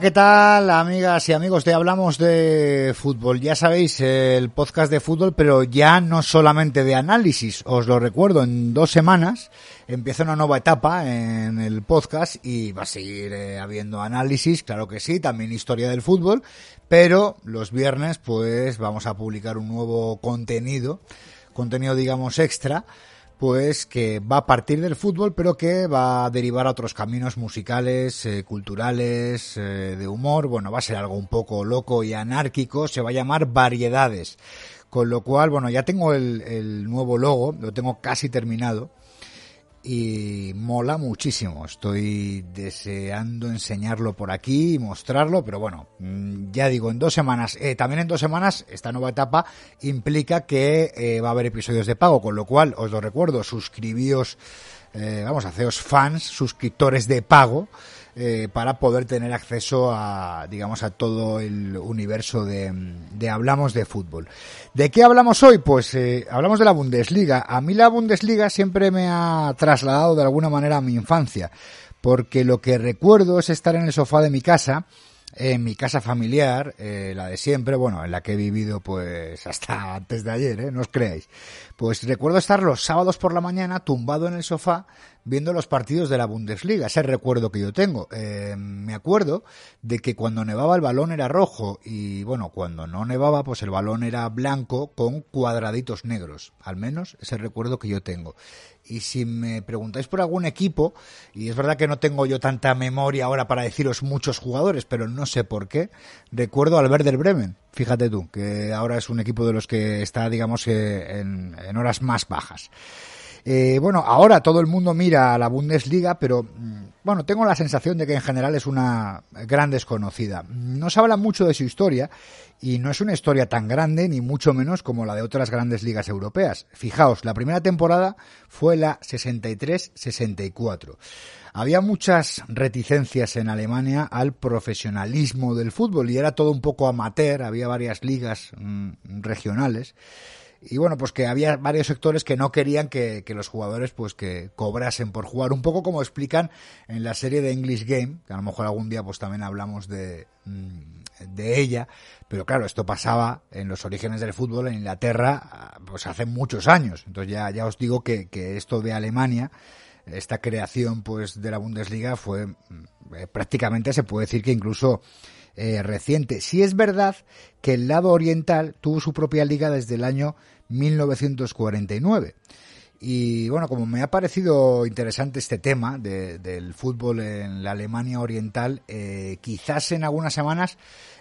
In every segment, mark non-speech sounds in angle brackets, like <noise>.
¿qué tal, amigas y amigos de Hablamos de Fútbol? Ya sabéis, el podcast de fútbol, pero ya no solamente de análisis. Os lo recuerdo, en dos semanas empieza una nueva etapa en el podcast y va a seguir eh, habiendo análisis, claro que sí, también historia del fútbol, pero los viernes pues vamos a publicar un nuevo contenido, contenido digamos extra pues que va a partir del fútbol, pero que va a derivar a otros caminos musicales, eh, culturales, eh, de humor. Bueno, va a ser algo un poco loco y anárquico. Se va a llamar Variedades. Con lo cual, bueno, ya tengo el, el nuevo logo, lo tengo casi terminado y mola muchísimo. Estoy deseando enseñarlo por aquí y mostrarlo, pero bueno, mm, ya digo, en dos semanas, eh, también en dos semanas, esta nueva etapa implica que eh, va a haber episodios de pago, con lo cual os lo recuerdo, suscribíos, eh, vamos, haceos fans, suscriptores de pago eh, para poder tener acceso a, digamos, a todo el universo de, de Hablamos de Fútbol. ¿De qué hablamos hoy? Pues eh, hablamos de la Bundesliga. A mí la Bundesliga siempre me ha trasladado de alguna manera a mi infancia, porque lo que recuerdo es estar en el sofá de mi casa, en mi casa familiar, eh, la de siempre, bueno, en la que he vivido pues hasta antes de ayer, ¿eh? no os creáis. Pues recuerdo estar los sábados por la mañana tumbado en el sofá viendo los partidos de la Bundesliga, ese recuerdo que yo tengo. Eh, me acuerdo de que cuando nevaba el balón era rojo y bueno, cuando no nevaba pues el balón era blanco con cuadraditos negros, al menos ese recuerdo que yo tengo. Y si me preguntáis por algún equipo, y es verdad que no tengo yo tanta memoria ahora para deciros muchos jugadores, pero no sé por qué, recuerdo al Werder Bremen. Fíjate tú, que ahora es un equipo de los que está, digamos, eh, en, en horas más bajas. Eh, bueno, ahora todo el mundo mira a la Bundesliga, pero mm, bueno, tengo la sensación de que en general es una gran desconocida. No se habla mucho de su historia y no es una historia tan grande ni mucho menos como la de otras grandes ligas europeas. Fijaos, la primera temporada fue la 63-64. Había muchas reticencias en Alemania al profesionalismo del fútbol y era todo un poco amateur, había varias ligas mmm, regionales y bueno, pues que había varios sectores que no querían que, que, los jugadores pues que cobrasen por jugar, un poco como explican en la serie de English Game, que a lo mejor algún día pues también hablamos de, de ella, pero claro, esto pasaba en los orígenes del fútbol en Inglaterra pues hace muchos años, entonces ya, ya os digo que, que esto de Alemania, esta creación pues de la Bundesliga fue eh, prácticamente se puede decir que incluso eh, reciente. Si es verdad que el lado oriental tuvo su propia liga desde el año 1949. Y bueno, como me ha parecido interesante este tema de, del fútbol en la Alemania Oriental, eh, quizás en algunas semanas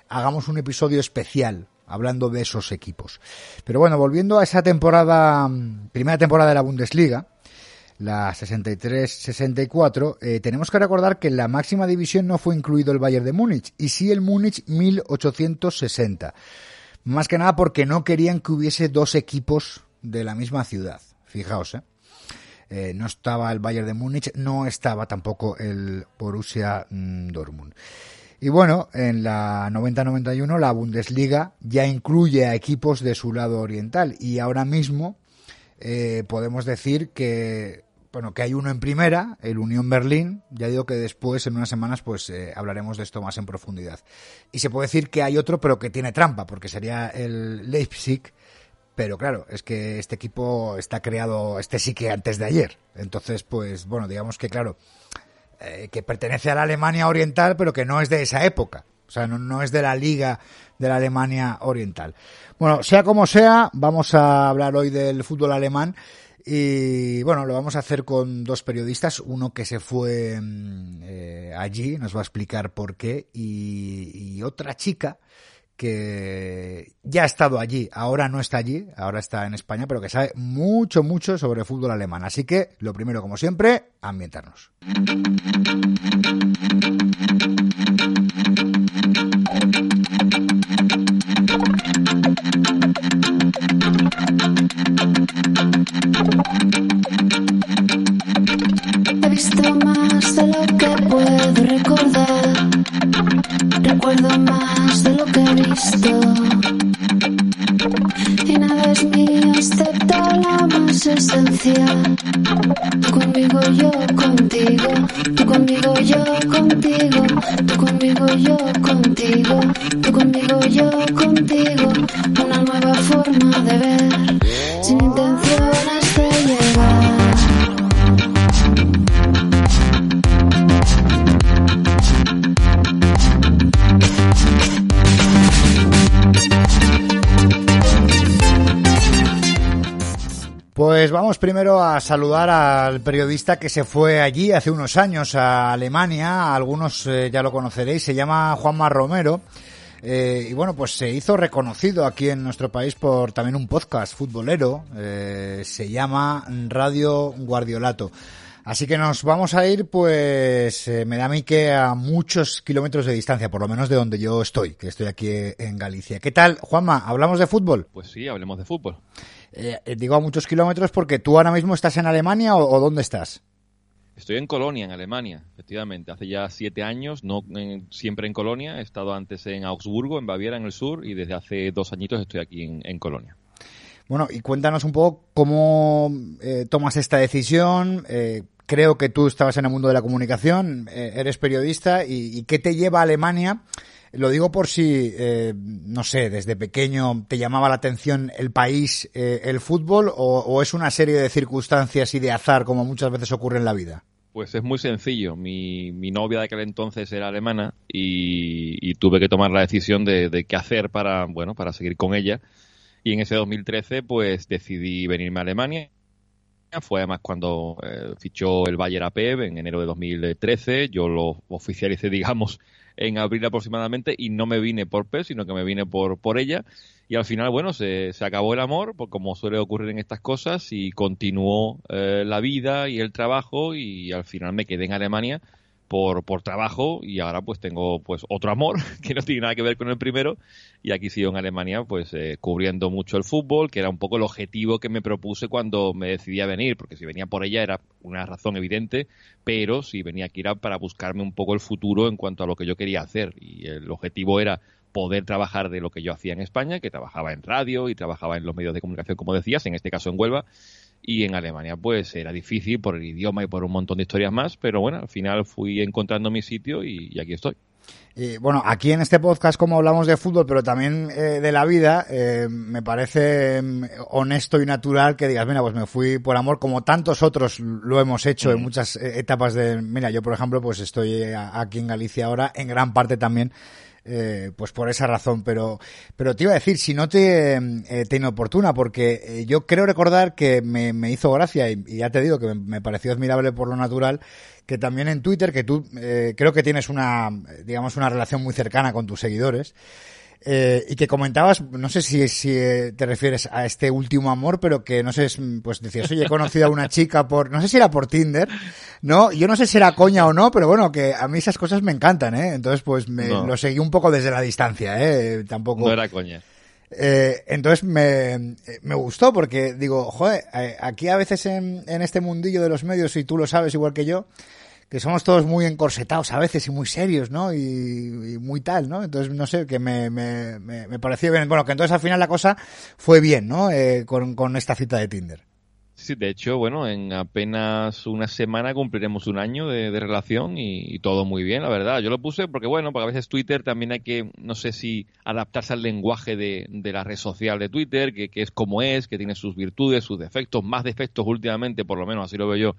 hagamos un episodio especial hablando de esos equipos. Pero bueno, volviendo a esa temporada, primera temporada de la Bundesliga, la 63-64, eh, tenemos que recordar que en la máxima división no fue incluido el Bayern de Múnich, y sí el Múnich 1860. Más que nada porque no querían que hubiese dos equipos de la misma ciudad. Fijaos, ¿eh? Eh, no estaba el Bayern de Múnich, no estaba tampoco el Borussia Dortmund. Y bueno, en la 90-91 la Bundesliga ya incluye a equipos de su lado oriental y ahora mismo eh, podemos decir que bueno, que hay uno en primera, el Unión Berlín. Ya digo que después, en unas semanas, pues hablaremos de esto más en profundidad. Y se puede decir que hay otro, pero que tiene trampa, porque sería el Leipzig. Pero claro, es que este equipo está creado, este sí que antes de ayer. Entonces, pues bueno, digamos que claro, eh, que pertenece a la Alemania Oriental, pero que no es de esa época. O sea, no, no es de la Liga de la Alemania Oriental. Bueno, sea como sea, vamos a hablar hoy del fútbol alemán. Y bueno, lo vamos a hacer con dos periodistas, uno que se fue eh, allí, nos va a explicar por qué, y, otra chica que ya ha estado allí, ahora no está allí, ahora está en España, pero que sabe mucho, mucho sobre fútbol alemán. Así que, lo primero, como siempre, ambientarnos. Recuerdo más de lo que he visto. Y nada es mío excepto la más esencial. Tú conmigo, yo contigo. Tú conmigo, yo contigo. Tú conmigo, yo contigo. Tú conmigo, yo contigo. Una nueva forma Pues vamos primero a saludar al periodista que se fue allí hace unos años a Alemania, algunos eh, ya lo conoceréis, se llama Juanma Romero. Eh, y bueno, pues se hizo reconocido aquí en nuestro país por también un podcast futbolero, eh, se llama Radio Guardiolato. Así que nos vamos a ir, pues eh, me da a mí que a muchos kilómetros de distancia, por lo menos de donde yo estoy, que estoy aquí en Galicia. ¿Qué tal, Juanma? ¿Hablamos de fútbol? Pues sí, hablemos de fútbol. Eh, digo a muchos kilómetros porque tú ahora mismo estás en Alemania o, o dónde estás? Estoy en Colonia, en Alemania, efectivamente. Hace ya siete años, no en- siempre en Colonia. He estado antes en Augsburgo, en Baviera, en el sur, y desde hace dos añitos estoy aquí en, en Colonia. Bueno, y cuéntanos un poco cómo eh, tomas esta decisión. Eh, creo que tú estabas en el mundo de la comunicación, eh, eres periodista, y, qué te lleva a Alemania. Lo digo por si, eh, no sé, desde pequeño te llamaba la atención el país, eh, el fútbol, o, es una serie de circunstancias y de azar como muchas veces ocurre en la vida. Pues es muy sencillo. Mi, mi novia de aquel entonces era alemana y, y tuve que tomar la decisión de, de qué hacer para, bueno, para seguir con ella. Y en ese 2013, pues decidí venirme a Alemania. Fue además cuando eh, fichó el Bayer APEB en enero de 2013. Yo lo oficialicé, <laughs> digamos, en abril aproximadamente y no me vine por PES, sino que me vine por, por ella. Y al final, bueno, se, se acabó el amor, por como suele ocurrir en estas cosas, y continuó eh, la vida y el trabajo y al final me quedé en Alemania por, por trabajo y ahora pues tengo pues otro amor <laughs> que no tiene nada que ver con el primero. Y aquí sigo en Alemania pues eh, cubriendo mucho el fútbol que era un poco el objetivo que me propuse cuando me decidí a venir porque si venía por ella era una razón evidente pero si venía aquí era para buscarme un poco el futuro en cuanto a lo que yo quería hacer. Y el objetivo era poder trabajar de lo que yo hacía en España que trabajaba en radio y trabajaba en los medios de comunicación como decías en este caso en Huelva y en Alemania pues era difícil por el idioma y por un montón de historias más, pero bueno, al final fui encontrando mi sitio y, y aquí estoy. Y, bueno, aquí en este podcast, como hablamos de fútbol, pero también eh, de la vida, eh, me parece mm, honesto y natural que digas, mira, pues me fui por amor, como tantos otros lo hemos hecho en muchas eh, etapas de. Mira, yo, por ejemplo, pues estoy eh, aquí en Galicia ahora, en gran parte también. Eh, pues por esa razón, pero, pero te iba a decir, si no te, eh, te inoportuna, porque eh, yo creo recordar que me, me hizo gracia y, y ya te digo que me, me pareció admirable por lo natural, que también en Twitter, que tú eh, creo que tienes una, digamos, una relación muy cercana con tus seguidores, eh, y que comentabas, no sé si, si eh, te refieres a este último amor, pero que no sé, es, pues decías, oye, he conocido a una chica por, no sé si era por Tinder, ¿no? Yo no sé si era coña o no, pero bueno, que a mí esas cosas me encantan, ¿eh? Entonces, pues me No. lo seguí un poco desde la distancia, ¿eh? Tampoco. No era coña. Eh, entonces me, me gustó porque digo, joder, eh, aquí a veces en, en este mundillo de los medios, y tú lo sabes igual que yo, que somos todos muy encorsetados a veces y muy serios, ¿no? Y, muy tal, ¿no? Entonces, no sé, que me, me, me, me pareció bien. Bueno, que entonces al final la cosa fue bien, ¿no? Eh, con, con esta cita de Tinder. Sí, de hecho, bueno, en apenas una semana cumpliremos un año de, de relación y, y todo muy bien, la verdad. Yo lo puse porque, bueno, porque a veces Twitter también hay que, no sé si adaptarse al lenguaje de, de la red social de Twitter, que, que es como es, que tiene sus virtudes, sus defectos, más defectos últimamente, por lo menos así lo veo yo,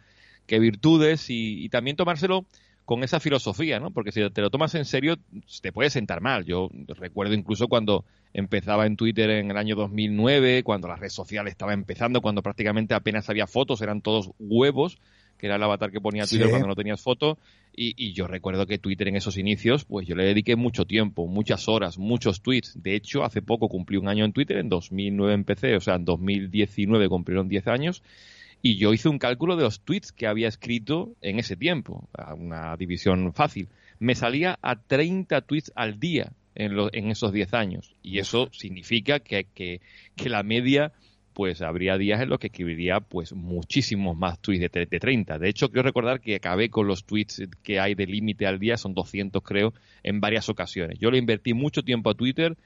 que virtudes y, y también tomárselo con esa filosofía, ¿no? Porque si te lo tomas en serio, te puede sentar mal. Yo recuerdo incluso cuando empezaba en Twitter en el año 2009, cuando la red social estaba empezando, cuando prácticamente apenas había fotos, eran todos huevos, que era el avatar que ponía Twitter Sí. cuando no tenías foto. Y, y yo recuerdo que Twitter en esos inicios, pues yo le dediqué mucho tiempo, muchas horas, muchos tweets. De hecho, hace poco cumplí un año en Twitter, en 2009 empecé, o sea, en 2019 cumplieron 10 años. Y yo hice un cálculo de los tweets que había escrito en ese tiempo, a una división fácil. Me salía a 30 tweets al día en, lo- en esos 10 años. Y eso significa que, que, que la media, pues habría días en los que escribiría pues muchísimos más tweets de, de 30. De hecho, quiero recordar que acabé con los tweets que hay de límite al día, son 200 creo, en varias ocasiones. Yo le invertí mucho tiempo a Twitter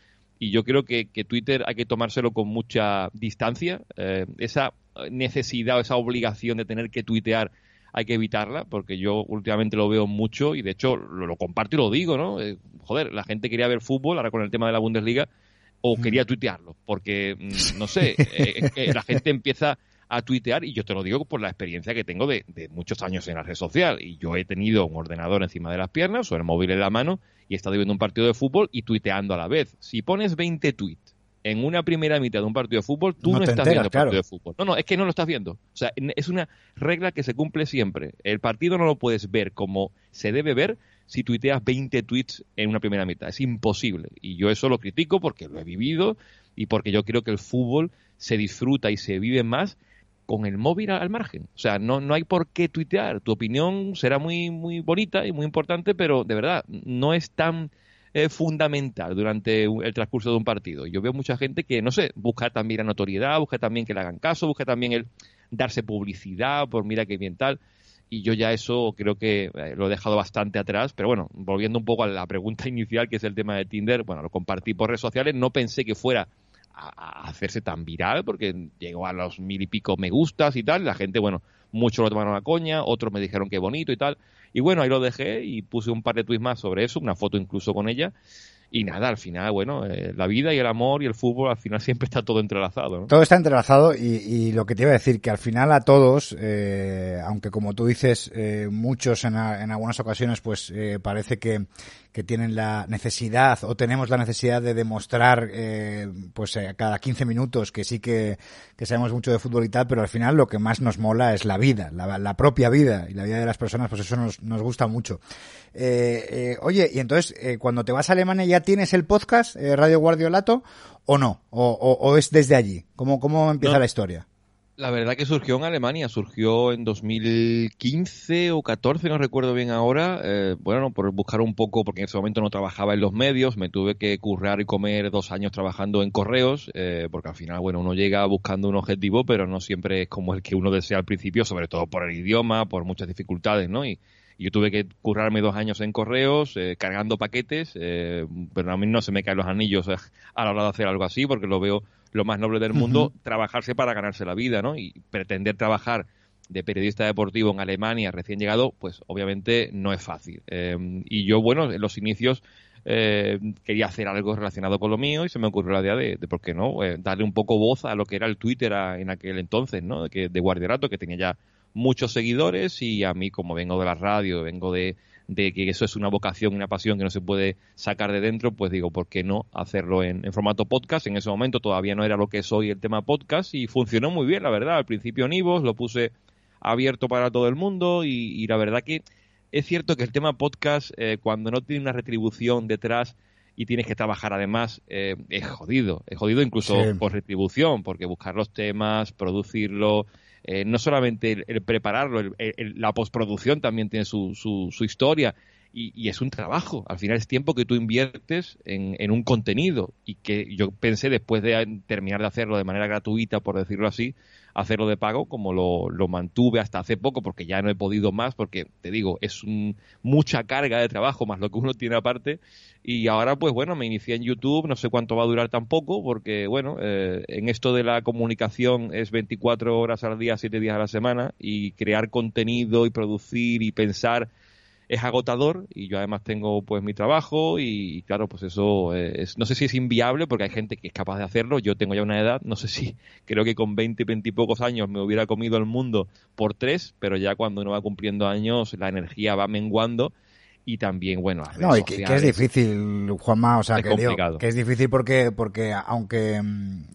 y yo creo que, que Twitter hay que tomárselo con mucha distancia. Eh, esa necesidad o esa obligación de tener que tuitear hay que evitarla, porque yo últimamente lo veo mucho y de hecho lo, comparto y lo digo, ¿no? Eh, joder, la gente quería ver fútbol, ahora con el tema de la Bundesliga, o quería tuitearlo, porque, mm, no sé, eh, la gente empieza a tuitear y yo te lo digo por la experiencia que tengo de, de, muchos años en la red social y yo he tenido un ordenador encima de las piernas o el móvil en la mano y he estado viendo un partido de fútbol y tuiteando a la vez. Si pones 20 tweets en una primera mitad de un partido de fútbol, tú no, estás viendo el partido de fútbol. No, no, es que no lo estás viendo. O sea, es una regla que se cumple siempre. El partido no lo puedes ver como se debe ver si tuiteas 20 tweets en una primera mitad. Es imposible. Y yo eso lo critico porque lo he vivido y porque yo creo que el fútbol se disfruta y se vive más con el móvil al margen. O sea, no, no hay por qué tuitear. Tu opinión será muy, muy bonita y muy importante, pero de verdad, no es tan eh, fundamental durante el transcurso de un partido. Yo veo mucha gente que, no sé, busca también la notoriedad, busca también que le hagan caso, busca también el darse publicidad por mira qué bien tal. Y yo ya eso creo que eh, lo he dejado bastante atrás. Pero bueno, volviendo un poco a la pregunta <laughs> inicial, que es el tema de Tinder, bueno, lo compartí por redes sociales. No pensé que fuera a, hacerse tan viral, porque llegó a los mil y pico me gustas y tal. La gente, bueno, muchos lo tomaron a coña, otros me dijeron que bonito y tal. Y bueno, ahí lo dejé y puse un par de tweets más sobre eso, una foto incluso con ella. Y nada, al final, bueno, eh, la vida y el amor y el fútbol, al final <laughs> siempre está todo entrelazado. ¿no? Todo está entrelazado y, y, lo que te iba a decir, que al final a todos, eh, aunque como tú dices, eh, muchos en, a, en, algunas ocasiones, pues eh, parece que, que tienen la necesidad o tenemos la necesidad de demostrar eh, pues a cada 15 minutos que sí que, que, sabemos mucho de fútbol y tal, pero al final lo que más nos mola es la vida, la, la propia vida y la vida de las personas, pues eso nos, nos gusta mucho. Eh, eh, oye, y entonces eh, cuando te vas a Alemania ya tienes el podcast eh, Radio Guardiolato o no, o, o, o, es desde allí, ¿cómo, cómo empieza no. la historia? La verdad que surgió en Alemania, surgió en 2015 o 14, no recuerdo bien ahora. Eh, bueno, por buscar un poco, porque en ese momento no trabajaba en los medios, me tuve que currar y comer dos años trabajando en correos, eh, porque al final, bueno, uno llega buscando un objetivo, pero no siempre es como el que uno desea al principio, sobre todo por el idioma, por muchas dificultades, ¿no? Y, yo tuve que currarme dos años en correos, eh, cargando paquetes, eh, pero a mí no se me caen los anillos eh, a la hora de hacer algo así, porque lo veo lo más noble del mundo, uh -huh. trabajarse para ganarse la vida, ¿no? Y pretender trabajar de periodista deportivo en Alemania recién llegado, pues obviamente no es fácil. Eh, y yo, bueno, en los inicios eh, quería hacer algo relacionado con lo mío y se me ocurrió la idea de, de ¿por qué no? Eh, darle un poco voz a lo que era el Twitter a, en aquel entonces, ¿no? Que, de Guardiarato, que tenía ya muchos seguidores y a mí, como vengo de la radio, vengo de, de que eso es una vocación, una pasión que no se puede sacar de dentro, pues digo, ¿por qué no hacerlo en, en, formato podcast? En ese momento todavía no era lo que es hoy el tema podcast y funcionó muy bien, la verdad. Al principio en Ivos lo puse abierto para todo el mundo y, y la verdad que es cierto que el tema podcast, eh, cuando no tiene una retribución detrás y tienes que trabajar además, eh, es jodido. Es jodido incluso sí. por retribución, porque buscar los temas, producirlo, eh, no solamente el, prepararlo, el, la postproducción también tiene su, su, su historia y, y, es un trabajo. Al final es tiempo que tú inviertes en, en, un contenido y que yo pensé después de terminar de hacerlo de manera gratuita, por decirlo así, hacerlo de pago, como lo, lo mantuve hasta hace poco, porque ya no he podido más, porque te digo, es un, mucha carga de trabajo más lo que uno tiene aparte. Y ahora, pues bueno, me inicié en YouTube, no sé cuánto va a durar tampoco, porque bueno, eh, en esto de la comunicación es 24 horas al día, 7 días a la semana, y crear contenido y producir y pensar es agotador y yo además tengo pues mi trabajo y, claro pues eso es, no sé si es inviable porque hay gente que es capaz de hacerlo. Yo tengo ya una edad no sé si <laughs> creo que con 20 20 y pocos años me hubiera comido el mundo por tres pero ya cuando uno va cumpliendo años la energía va menguando y también, bueno, no, y que, que, es difícil, Juanma, o sea, es que, digo, que, es difícil porque, porque aunque,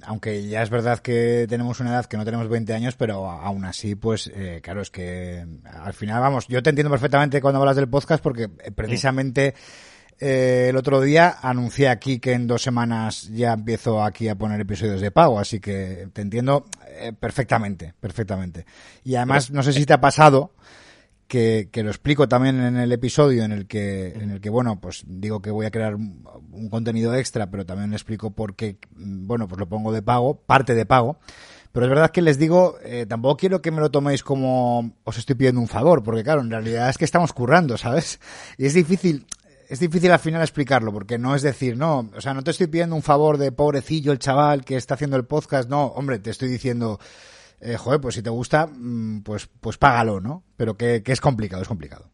aunque ya es verdad que tenemos una edad que no tenemos 20 años, pero aún así, pues, eh, claro, es que al final, vamos, yo te entiendo perfectamente cuando hablas del podcast porque eh, precisamente eh, el otro día anuncié aquí que en dos semanas ya empiezo aquí a poner episodios de pago, así que te entiendo eh, perfectamente, perfectamente. Y además, no sé si te ha pasado, que, que, lo explico también en el episodio en el que en el que bueno pues digo que voy a crear un, un contenido extra pero también explico por qué bueno pues lo pongo de pago parte de pago. Pero es verdad que les digo eh, tampoco quiero que me lo toméis como os estoy pidiendo un favor porque claro en realidad es que estamos currando sabes y es difícil es difícil al final explicarlo, porque no es decir, no, o sea, no te estoy pidiendo un favor de pobrecillo el chaval que está haciendo el podcast, no, hombre, te estoy diciendo, eh, joder, pues si te gusta, mm, pues, pues págalo, ¿no? Pero que, que es complicado, es complicado.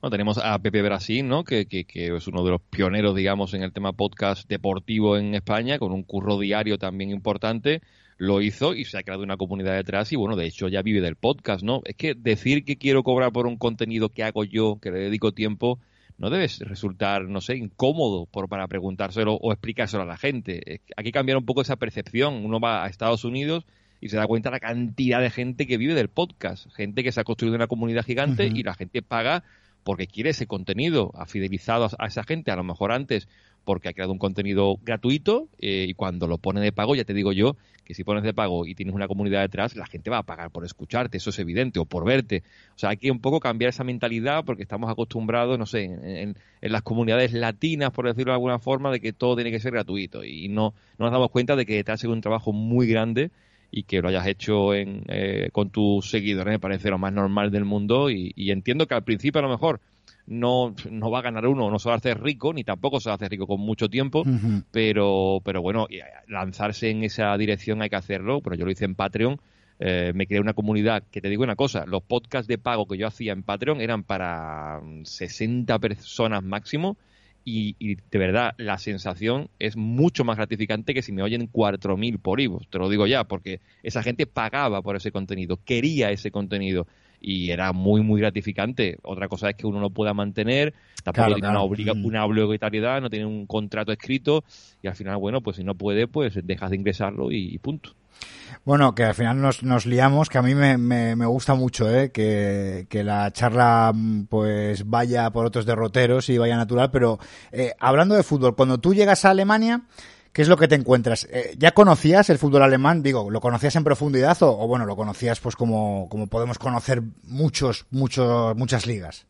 Bueno, tenemos a Pepe Brasil, ¿no? Que, que, que, es uno de los pioneros, digamos, en el tema podcast deportivo en España, con un curro diario también importante. Lo hizo y se ha creado una comunidad detrás y, bueno, de hecho ya vive del podcast, ¿no? Es que decir que quiero cobrar por un contenido que hago yo, que le dedico tiempo, no debe resultar, no sé, incómodo por, para preguntárselo o explicárselo a la gente. Hay que cambiar un poco esa percepción. Uno va a Estados Unidos y se da cuenta la cantidad de gente que vive del podcast, gente que se ha construido una comunidad gigante y la gente paga porque quiere ese contenido, ha fidelizado a esa gente, a lo mejor antes porque ha creado un contenido gratuito eh, y cuando lo pone de pago, ya te digo yo que si pones de pago y tienes una comunidad detrás, la gente va a pagar por escucharte, eso es evidente, o por verte. O sea, hay que un poco cambiar esa mentalidad porque estamos acostumbrados, no sé, en, las comunidades latinas, por decirlo de alguna forma, de que todo tiene que ser gratuito y no, no nos damos cuenta de que detrás hay un trabajo muy grande y que lo hayas hecho en, eh, con tus seguidores me parece lo más normal del mundo y, y entiendo que al principio a lo mejor no, no va a ganar uno, no se va a hacer rico, ni tampoco se va a hacer rico con mucho tiempo, pero, pero bueno, eh, lanzarse en esa dirección hay que hacerlo, pero yo lo hice en Patreon, eh, me creé una comunidad que te digo una cosa, los podcasts de pago que yo hacía en Patreon eran para 60 personas máximo y, y, de verdad la sensación es mucho más gratificante que si me oyen 4.000 por Ivo, te lo digo ya, porque esa gente pagaba por ese contenido, quería ese contenido y era muy, muy gratificante. Otra cosa es que uno no pueda mantener, tampoco tiene Una, obliga mm. una, obligatoriedad, no tiene un contrato escrito y al final, bueno, pues si no puede, pues dejas de ingresarlo y, punto. Bueno, que al final nos, liamos, que a mí me, me, me gusta mucho ¿eh? que, la charla pues vaya por otros derroteros y vaya natural, pero eh, hablando de fútbol, cuando tú llegas a Alemania, ¿Qué es lo que te encuentras? Eh, ¿Ya conocías el fútbol alemán? Digo, ¿lo conocías en profundidad o, o, bueno, lo conocías pues como, como podemos conocer muchos, muchos, muchas ligas?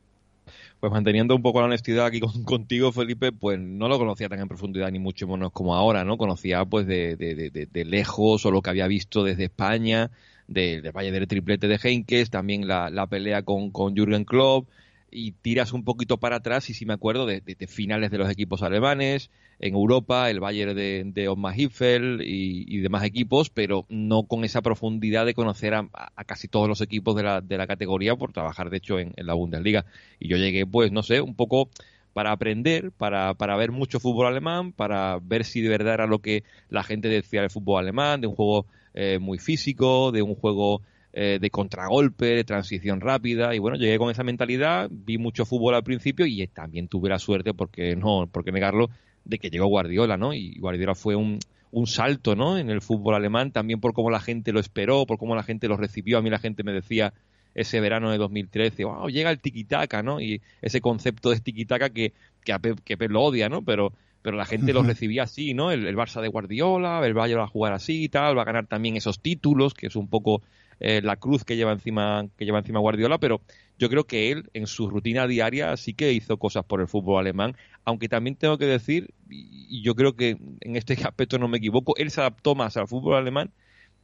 Pues manteniendo un poco la honestidad aquí con, contigo, Felipe, pues no lo conocía tan en profundidad ni mucho menos como ahora, ¿no? Conocía pues de, de, de, de lejos o lo que había visto desde España, del de Valle del triplete de Henkes, también la, la pelea con, con Jürgen Klopp, y tiras un poquito para atrás y si me acuerdo de, finales de los equipos alemanes, en Europa, el Bayern de, de Oma Hiffel y, y, demás equipos, pero no con esa profundidad de conocer a, a, casi todos los equipos de la, de la categoría por trabajar, de hecho, en, en, la Bundesliga. Y yo llegué, pues, no sé, un poco para aprender, para, para ver mucho fútbol alemán, para ver si de verdad era lo que la gente decía del fútbol alemán, de un juego eh, muy físico, de un juego eh, de contragolpe, de transición rápida, y bueno, llegué con esa mentalidad, vi mucho fútbol al principio y también tuve la suerte, porque no, porque negarlo, de que llegó Guardiola, ¿no? Y Guardiola fue un, un salto, ¿no? En el fútbol alemán, también por cómo la gente lo esperó, por cómo la gente lo recibió. A mí la gente me decía ese verano de 2013, wow, llega el tiquitaca, ¿no? Y ese concepto de tiquitaca que, que, a Pep, que Pep lo odia, ¿no? Pero, pero la gente lo recibía así, ¿no? El, el Barça de Guardiola, el Bayern va a jugar así y tal, va a ganar también esos títulos, que es un poco eh, la cruz que lleva encima que lleva encima Guardiola, pero yo creo que él en su rutina diaria sí que hizo cosas por el fútbol alemán, aunque también tengo que decir y yo creo que en este <laughs> aspecto no me equivoco, él se adaptó más al fútbol alemán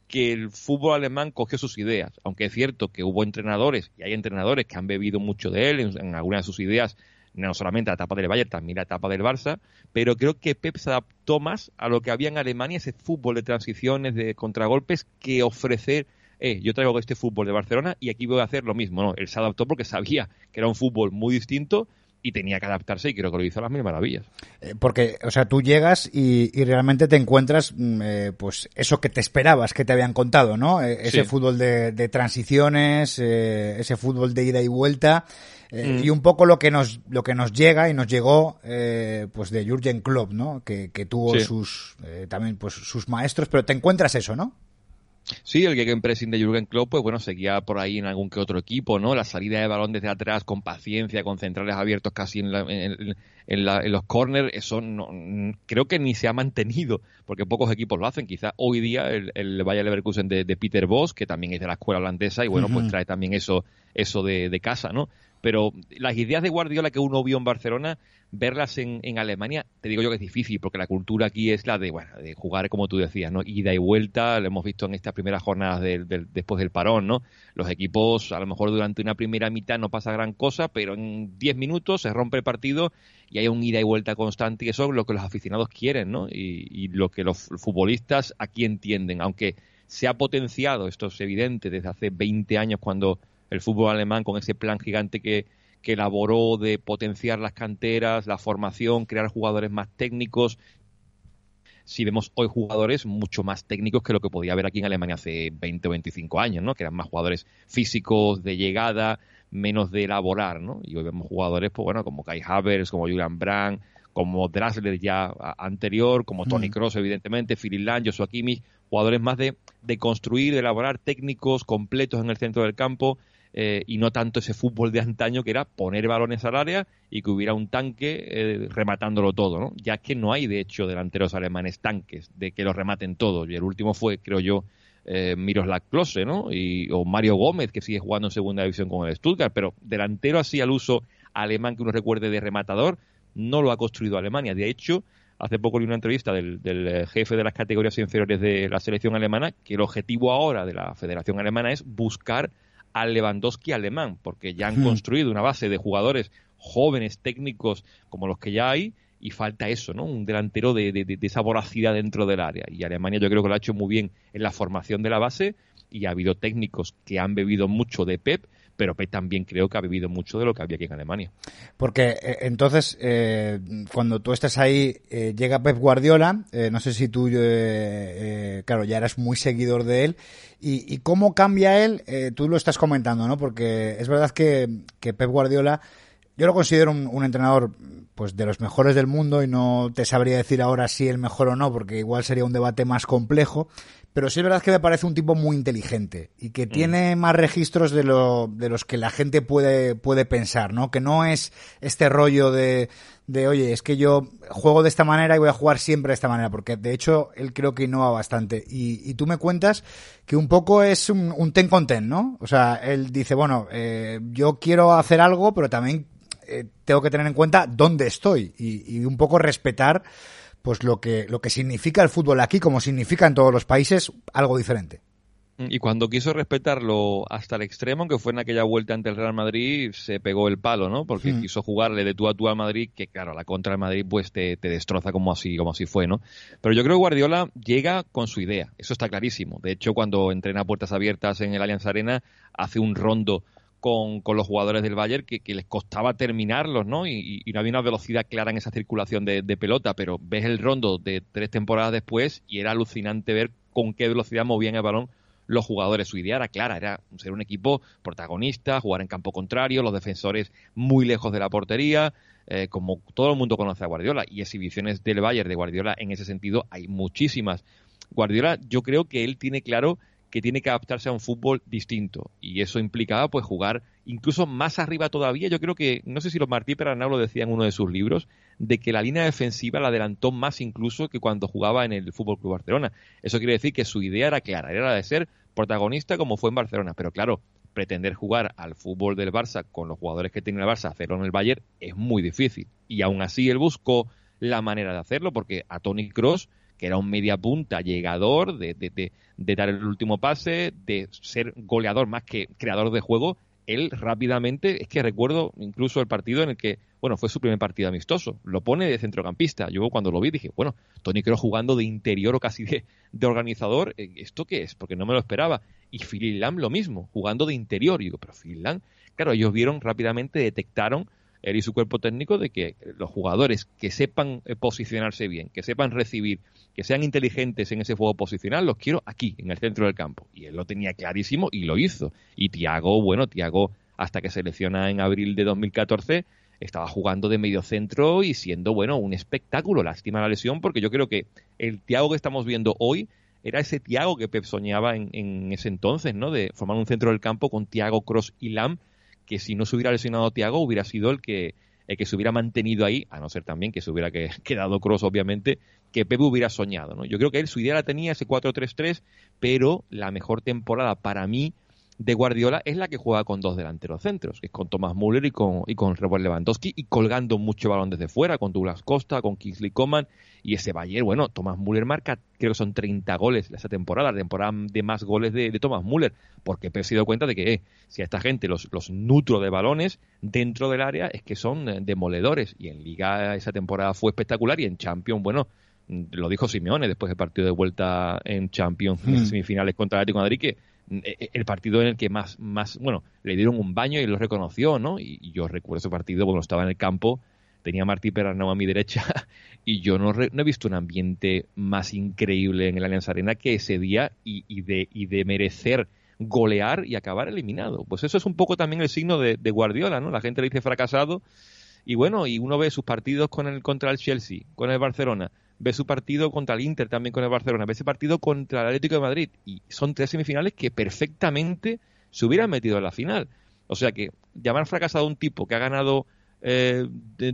que el fútbol alemán cogió sus ideas, aunque es cierto que hubo entrenadores y hay entrenadores que han bebido mucho de él en, en algunas de sus ideas no solamente la etapa del Bayern, también la etapa del Barça, pero creo que Pep se adaptó más a lo que había en Alemania, ese fútbol de transiciones, de contragolpes, que ofrecer eh, yo traigo este fútbol de Barcelona y aquí voy a hacer lo mismo. No, él se adaptó porque sabía que era un fútbol muy distinto y tenía que adaptarse y creo que lo hizo a las mil maravillas. Eh, porque, o sea, tú llegas y, y realmente te encuentras, mm, eh, pues, eso que te esperabas que te habían contado, ¿no? Eh, ese sí. fútbol de, de transiciones, eh, ese fútbol de ida y vuelta. Mm. Y un poco lo que nos lo que nos llega y nos llegó eh, pues de Jürgen Klopp, ¿no? Que, que tuvo sí. sus también pues sus maestros, pero te encuentras eso, ¿no? Sí, el gegenpressing de Jürgen Klopp, pues bueno, seguía por ahí en algún que otro equipo, ¿no? La salida de balón desde atrás con paciencia, con centrales abiertos casi en, la, en, en, la, en los corners, eso no, creo que ni se ha mantenido, porque pocos equipos lo hacen. Quizá hoy día el, el Bayer Leverkusen de, de, Peter Boss, que también es de la escuela holandesa, y bueno, uh -huh. pues trae también eso, eso de, de casa, ¿no? Pero las ideas de Guardiola que uno vio en Barcelona, verlas en, en, Alemania, te digo yo que es difícil, porque la cultura aquí es la de, bueno, de jugar como tú decías, ¿no? Ida y vuelta, lo hemos visto en estas primeras jornadas del, del, después del parón, ¿no? Los equipos, a lo mejor durante una primera mitad no pasa gran cosa, pero en 10 minutos se rompe el partido y hay un ida y vuelta constante y eso es lo que los aficionados quieren, ¿no? Y, y lo que los futbolistas aquí entienden, aunque se ha potenciado, esto es evidente, desde hace 20 años cuando el fútbol alemán con ese plan gigante que, que elaboró de potenciar las canteras, la formación, crear jugadores más técnicos. Si vemos hoy jugadores mucho más técnicos que lo que podía haber aquí en Alemania hace 20 o 25 años, ¿no? Que eran más jugadores físicos, de llegada, menos de elaborar, ¿no? Y hoy vemos jugadores, pues bueno, como Kai Havertz, como Julian Brandt, como Drasler ya anterior, como Tony Cross, evidentemente, Philip Lang, Joshua Kimmich, jugadores más de, de construir, de elaborar técnicos completos en el centro del campo eh, y no tanto ese fútbol de antaño que era poner balones al área y que hubiera un tanque eh, rematándolo todo, ¿no? Ya que no hay, de hecho, delanteros alemanes tanques de que lo rematen todo. Y el último fue, creo yo, eh, Miroslav Klose, ¿no? Y, o Mario Gómez, que sigue jugando en segunda división con el Stuttgart, pero delantero así al uso alemán que uno recuerde de rematador, no lo ha construido Alemania. De hecho, hace poco leí una entrevista del, del, jefe de las categorías inferiores de la selección alemana que el objetivo ahora de la Federación Alemana es buscar al Lewandowski alemán, porque ya han hmm. construido una base de jugadores jóvenes, técnicos, como los que ya hay, y falta eso, ¿no? Un delantero de, de, esa voracidad dentro del área. Y Alemania yo creo que lo ha hecho muy bien en la formación de la base y ha habido técnicos que han bebido mucho de Pep pero Pep también creo que ha vivido mucho de lo que había aquí en Alemania. Porque eh, entonces, eh, cuando tú estás ahí, eh, llega Pep Guardiola, no sé si tú, claro, ya eras muy seguidor de él, y, cómo cambia él, tú lo estás comentando, ¿no? Porque es verdad que, que Pep Guardiola, yo lo considero un, un entrenador pues de los mejores del mundo y no te sabría decir ahora si el mejor o no porque igual sería un debate más complejo pero sí es verdad que me parece un tipo muy inteligente y que mm. tiene más registros de, lo, de los que la gente puede, puede pensar, ¿no? Que no es este rollo de, de, oye, es que yo juego de esta manera y voy a jugar siempre de esta manera, porque de hecho él creo que innova bastante. Y, y tú me cuentas que un poco es un, un ten con ten, ¿no? O sea, él dice, bueno, eh, yo quiero hacer algo, pero también eh, tengo que tener en cuenta dónde estoy y, y un poco respetar pues lo que, lo que significa el fútbol aquí, como significa en todos los países, algo diferente. Y cuando quiso respetarlo hasta el extremo, que fue en aquella vuelta ante el Real Madrid, se pegó el palo, ¿no? Porque hmm. quiso jugarle de tú a tú al Madrid, que claro, la contra del Madrid pues te, te, destroza como así, como así fue, ¿no? Pero yo creo que Guardiola llega con su idea, eso está clarísimo. De hecho, cuando entrena a puertas abiertas en el Allianz Arena, hace un rondo con, con, los jugadores del Bayern que, les costaba terminarlos, ¿no? Y, no había una velocidad clara en esa circulación de, pelota, pero ves el rondo de tres temporadas después y era alucinante ver con qué velocidad movían el balón los jugadores. Su idea era clara, era ser un equipo protagonista, jugar en campo contrario, los defensores muy lejos de la portería, eh, como todo el mundo conoce a Guardiola, y exhibiciones del Bayern de Guardiola en ese sentido hay muchísimas. Guardiola, yo creo que él tiene claro que tiene que adaptarse a un fútbol distinto y eso implicaba pues jugar incluso más arriba todavía. Yo creo que, no sé si los Martí Peranao lo decía en uno de sus libros, de que la línea defensiva la adelantó más incluso que cuando jugaba en el Fútbol Club Barcelona. Eso quiere decir que su idea era clara, era la de ser protagonista como fue en Barcelona, pero claro, pretender jugar al fútbol del Barça con los jugadores que tiene el Barça, hacerlo en el Bayern, es muy difícil. Y aún así él buscó la manera de hacerlo, porque a Tony Cross que era un media punta llegador, de, de, de, dar el último pase, de ser goleador más que creador de juego, él rápidamente, es que recuerdo incluso el partido en el que, bueno, fue su primer partido amistoso, lo pone de centrocampista. Yo cuando lo vi dije, bueno, Tony Kroos jugando de interior o casi de, de organizador, eh, ¿esto qué es? Porque no me lo esperaba. Y Philip Lam lo mismo, jugando de interior. Y digo, pero Philip Lam, claro, ellos vieron rápidamente, detectaron él y su cuerpo técnico de que los jugadores que sepan eh, posicionarse bien, que sepan recibir, que sean inteligentes en ese juego posicional, los quiero aquí, en el centro del campo. Y él lo tenía clarísimo y lo hizo. Y Tiago, bueno, Tiago, hasta que se selecciona en abril de 2014, estaba jugando de medio centro y siendo, bueno, un espectáculo. Lástima la lesión, porque yo creo que el Tiago que estamos viendo hoy era ese Tiago que Pep soñaba en, en, ese entonces, ¿no? De formar un centro del campo con Tiago, Cross y Lam que si no se hubiera lesionado Tiago hubiera sido el que, el que se hubiera mantenido ahí, a no ser también que se hubiera <laughs> quedado Cross, obviamente, que Pepe hubiera soñado. ¿no? Yo creo que él su idea la tenía, ese 4-3-3, pero la mejor temporada para mí de Guardiola es la que juega con dos delanteros centros, que es con Thomas Müller y con, y con Robert Lewandowski, y colgando mucho balón desde fuera, con Douglas Costa, con Kingsley Coman, y ese Bayern, bueno, Thomas Müller marca, creo que son 30 goles esa temporada, la temporada de más goles de, de Thomas Müller, porque he sido cuenta de que eh, si a esta gente los, los nutro de balones dentro del área es que son eh, demoledores, y en Liga esa temporada fue espectacular, y en Champions, bueno, lo dijo Simeone después del partido de vuelta en Champions Mm. semifinales contra el Atlético de Madrid que el partido en el que más, más, bueno, le dieron un baño y lo reconoció, ¿no? Y, yo recuerdo ese partido cuando estaba en el campo, tenía a Martí Perarnau a mi derecha <laughs> y yo no, re- no he visto un ambiente más increíble en el Allianz Arena que ese día y, de, y de merecer golear y acabar eliminado. Pues eso es un poco también el signo de, de Guardiola, ¿no? La gente le dice fracasado y bueno, y uno ve sus partidos con el, contra el Chelsea, con el Barcelona, ve su partido contra el Inter también con el Barcelona, ve ese partido contra el Atlético de Madrid y son tres semifinales que perfectamente se hubieran metido en la final. O sea que llamar fracasado a un tipo que ha ganado eh,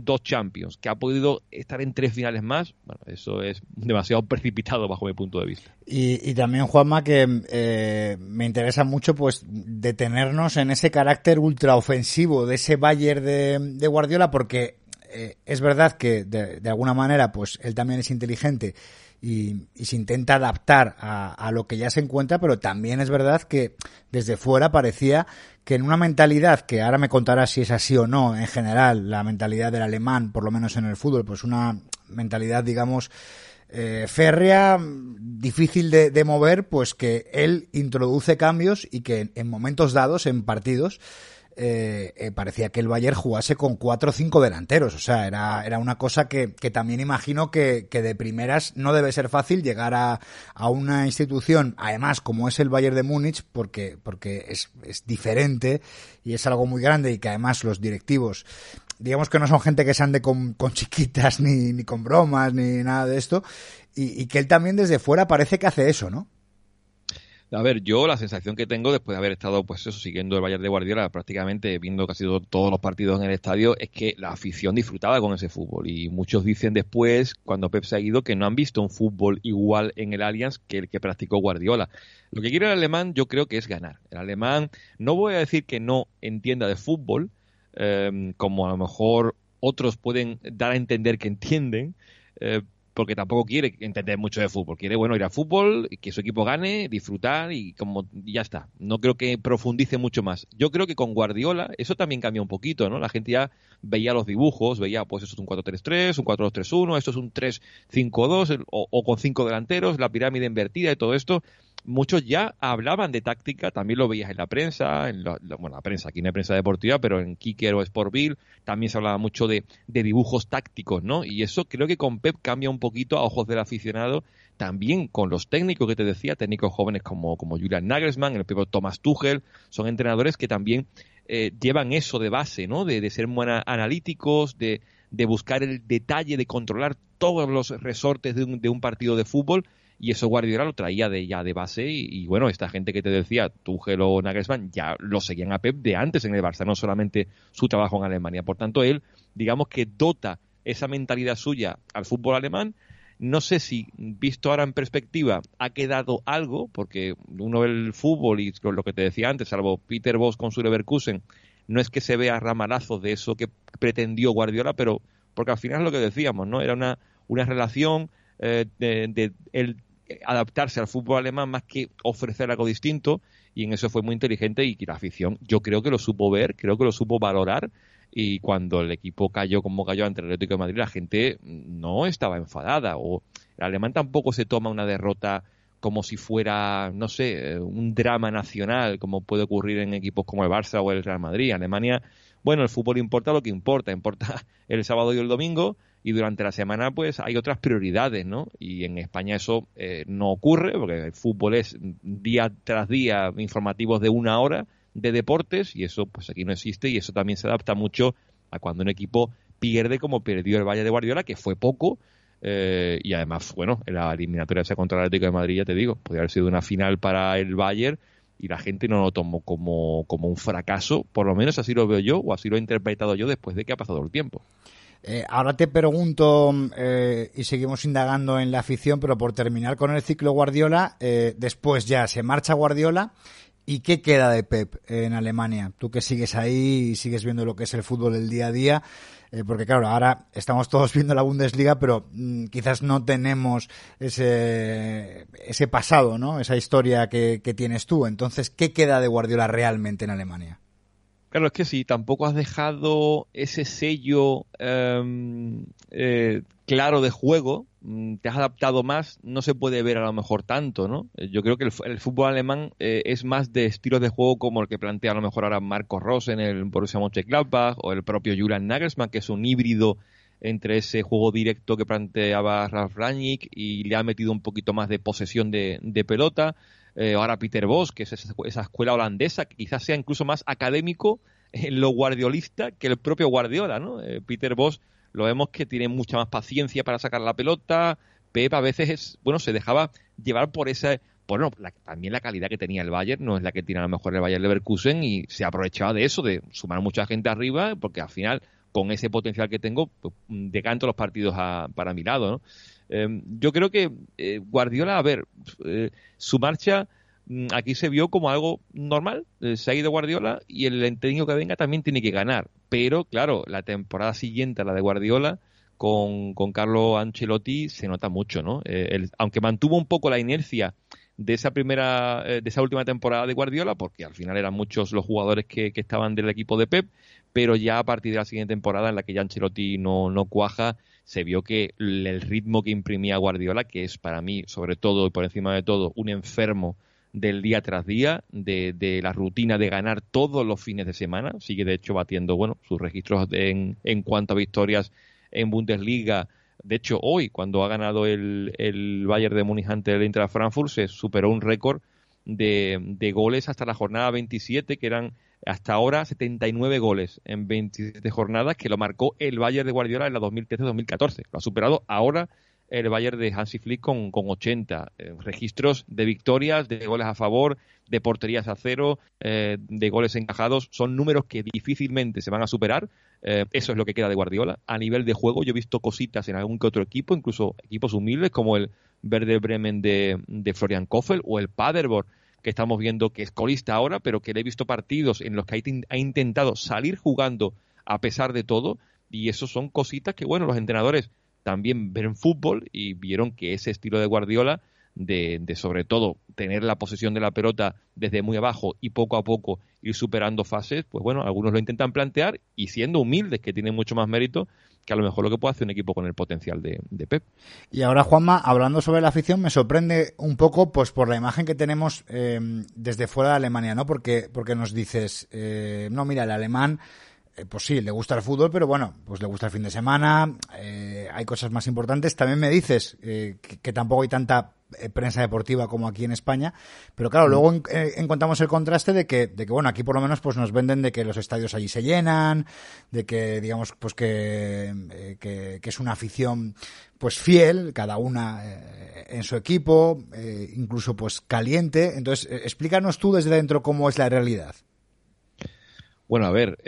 dos Champions, que ha podido estar en tres finales más, bueno, eso es demasiado <laughs> precipitado bajo mi punto de vista. Y, también, Juanma, que eh, me interesa mucho pues detenernos en ese carácter ultraofensivo de ese Bayern de Guardiola, porque eh, es verdad que de, alguna manera pues él también es inteligente y, se intenta adaptar a, a lo que ya se encuentra, pero también es verdad que desde fuera parecía que en una mentalidad, que ahora me contarás si es así o no, en general, la mentalidad del alemán, por lo menos en el fútbol, pues una mentalidad, digamos, eh, férrea, difícil de, de mover, pues que él introduce cambios y que en momentos dados, en partidos, eh, eh, parecía que el Bayern jugase con cuatro o cinco delanteros. O sea, era, era una cosa que, que también imagino que, que de primeras no debe ser fácil llegar a, a una institución, además como es el Bayern de Múnich, porque, porque es, es diferente y es algo muy grande y que además los directivos digamos que no son gente que se ande con, con chiquitas <laughs> ni, ni con bromas ni nada de esto y, y que él también desde fuera parece que hace eso, ¿no? A ver, yo la sensación que tengo después de haber estado, pues eso, siguiendo el Bayern de Guardiola, prácticamente viendo casi todo- todos los partidos en el estadio, es que la afición disfrutaba con ese fútbol. Y muchos dicen después, cuando Pep se ha ido, que no han visto un fútbol igual en el Allianz que el que practicó Guardiola. Lo que quiere el alemán, yo creo que es ganar. El alemán, no voy a decir que no entienda de fútbol, eh, como a lo mejor otros pueden dar a entender que entienden, eh, porque tampoco quiere entender mucho de fútbol. Quiere, bueno, ir al fútbol, que su equipo gane, disfrutar y como ya está. No creo que profundice mucho más. Yo creo que con Guardiola eso también cambia un poquito, ¿no? La gente ya veía los dibujos, veía, pues eso es un 4-3-3, un 4-2-3-1, esto es un 3-5-2 el- o, o con cinco delanteros, la pirámide invertida y todo esto. Muchos ya hablaban de táctica, también lo veías en la prensa, en la, bueno, la prensa, aquí no hay prensa deportiva, pero en Kicker o Sportville también se hablaba mucho de, de dibujos tácticos, ¿no? Y eso creo que con Pep cambia un poquito a ojos del aficionado, también con los técnicos que te decía, técnicos jóvenes como, como Julian Nagelsmann, el propio Thomas Tuchel, son entrenadores que también eh, llevan eso de base, ¿no? De, de ser muy ana- analíticos, de, de buscar el detalle, de controlar todos los resortes de un, de un partido de fútbol. Y eso Guardiola lo traía de ya de base y, bueno, esta gente que te decía, Tuchel o Nagelsmann, ya lo seguían a Pep de antes en el Barça, no solamente su trabajo en Alemania. Por tanto, él, digamos que dota esa mentalidad suya al fútbol alemán. No sé si, visto ahora en perspectiva, ha quedado algo, porque uno ve el fútbol y lo que te decía antes, salvo Peter Bosz con su Leverkusen, no es que se vea ramalazos de eso que pretendió Guardiola, pero porque al final es lo que decíamos, ¿no? Era una, una relación eh, de, de el adaptarse al fútbol alemán más que ofrecer algo distinto y en eso fue muy inteligente y la afición yo creo que lo supo ver, creo que lo supo valorar y cuando el equipo cayó como cayó ante el Atlético de Madrid la gente no estaba enfadada o el alemán tampoco se toma una derrota como si fuera, no sé, un drama nacional, como puede ocurrir en equipos como el Barça o el Real Madrid. Alemania, bueno, el fútbol importa lo que importa, importa el sábado y el domingo, y durante la semana pues hay otras prioridades, ¿no? Y en España eso eh, no ocurre, porque el fútbol es día tras día informativos de una hora de deportes, y eso pues aquí no existe, y eso también se adapta mucho a cuando un equipo pierde como perdió el Valle de Guardiola, que fue poco, eh, y además, bueno, en la eliminatoria esa contra el Atlético de Madrid, ya te digo, podría haber sido una final para el Bayern y la gente no lo tomó como, como un fracaso, por lo menos así lo veo yo o así lo he interpretado yo después de que ha pasado el tiempo. Eh, ahora te pregunto, eh, y seguimos indagando en la afición, pero por terminar con el ciclo Guardiola, eh, después ya se marcha Guardiola. ¿Y qué queda de Pep en Alemania? Tú que sigues ahí y sigues viendo lo que es el fútbol del día a día, eh, porque claro, ahora estamos todos <laughs> viendo la Bundesliga, pero mm, quizás no tenemos ese, pasado, ¿no? Esa historia que, que tienes tú. Entonces, ¿qué queda de Guardiola realmente en Alemania? Claro, es que si tampoco has dejado ese sello em, eh, claro de juego, mm, te has adaptado más, no se puede ver a lo mejor tanto, ¿no? Eh, yo creo que el, fútbol alemán eh, es más de estilos de juego como el que plantea a lo mejor ahora Marcos Ross en el Borussia Mönchengladbach o el propio Julian Nagelsmann, que es un híbrido entre ese juego directo que planteaba Ralf Rangnick y le ha metido un poquito más de posesión de, pelota. Eh, ahora Peter Bosch, que es esa, escuela holandesa, quizás sea incluso más académico en lo guardiolista que el propio Guardiola, ¿no? Eh, Peter Bosch lo vemos que tiene mucha más paciencia para sacar la pelota. Pep a veces es, bueno, se dejaba llevar por esa, bueno, también la calidad que tenía el Bayern no es la que tiene a lo mejor el Bayern Leverkusen y se aprovechaba de eso, de sumar mucha gente arriba, porque al final con ese potencial que tengo, pues, decanto los partidos para mi lado. ¿no? Em, yo creo que eh, Guardiola, a ver, eh, su marcha mm, aquí se vio como algo normal. Eh, se ha ido Guardiola y el técnico que venga también tiene que ganar. Pero, claro, la temporada siguiente la de Guardiola, con, con Carlo Ancelotti, se nota mucho, ¿no? aunque mantuvo un poco la inercia de esa primera, de esa última temporada de Guardiola, porque al final eran muchos los jugadores que, que estaban del equipo de Pep, pero ya a partir de la siguiente temporada en la que ya Ancelotti no, no cuaja, se vio que el ritmo que imprimía Guardiola, que es para mí, sobre todo y por encima de todo, un enfermo del día tras día, de, la rutina de ganar todos los fines de semana. Sigue, de hecho, batiendo bueno sus registros en, en cuanto a victorias en Bundesliga. De hecho, hoy, cuando ha ganado el, el Bayern de Múnich ante el Inter Frankfurt, se superó un récord de, de goles hasta la jornada 27, que eran hasta ahora 79 goles en 27 jornadas, que lo marcó el Bayern de Guardiola en la 2013-2014. Lo ha superado ahora el Bayern de Hansi Flick con, con 80 eh, registros de victorias, de goles a favor, de porterías a cero, eh, de goles encajados. Son números que difícilmente se van a superar. Eh, eso es lo que queda de Guardiola. A nivel de juego, yo he visto cositas en algún que otro equipo, incluso equipos humildes como el Werder Bremen de, de Florian Kofel o el Paderborn que estamos viendo que es colista ahora, pero que le he visto partidos en los que ha, intentado salir jugando a pesar de todo, y eso son cositas que, bueno, los entrenadores también ven fútbol y vieron que ese estilo de Guardiola de, de, sobre todo tener la posesión de la pelota desde muy abajo y poco a poco ir superando fases, pues bueno, algunos lo intentan plantear y siendo humildes, que tienen mucho más mérito, que a lo mejor lo que puede hacer un equipo con el potencial de, Pep. Y ahora, Juanma, hablando sobre la afición, me sorprende un poco pues por la imagen que tenemos eh, desde fuera de Alemania, ¿no? Porque, porque nos dices, eh, no, mira, el alemán eh, pues sí, le gusta el fútbol, pero bueno, pues le gusta el fin de semana, hay cosas más importantes. También me dices que, tampoco hay tanta eh, prensa deportiva como aquí en España. Pero claro, luego eh, encontramos el contraste de que, de que, bueno, aquí por lo menos pues nos venden de que los estadios allí se llenan, de que, digamos, pues que, eh, que, es una afición pues fiel, cada una en su equipo, incluso pues caliente. Entonces, explícanos tú desde dentro cómo es la realidad. Bueno, a ver,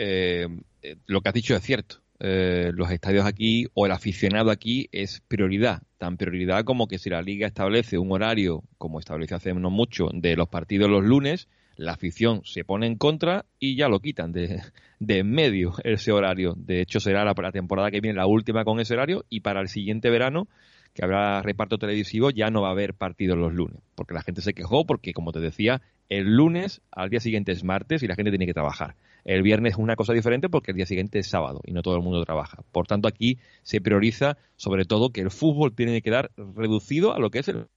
lo que has dicho es cierto. Eh, los estadios aquí o el aficionado aquí es prioridad, tan prioridad como que si la liga establece un horario, como establece hace no mucho, de los partidos los lunes, la afición se pone en contra y ya lo quitan de, de en medio ese horario. De hecho, será la, la temporada que viene la última con ese horario y para el siguiente verano que habrá reparto televisivo, ya no va a haber partidos los lunes, porque la gente se quejó, porque como te decía, el lunes al día siguiente es martes y la gente tiene que trabajar. El viernes es una cosa diferente porque el día siguiente es sábado y no todo el mundo trabaja. Por tanto, aquí se prioriza sobre todo que el fútbol tiene que quedar reducido a lo que es el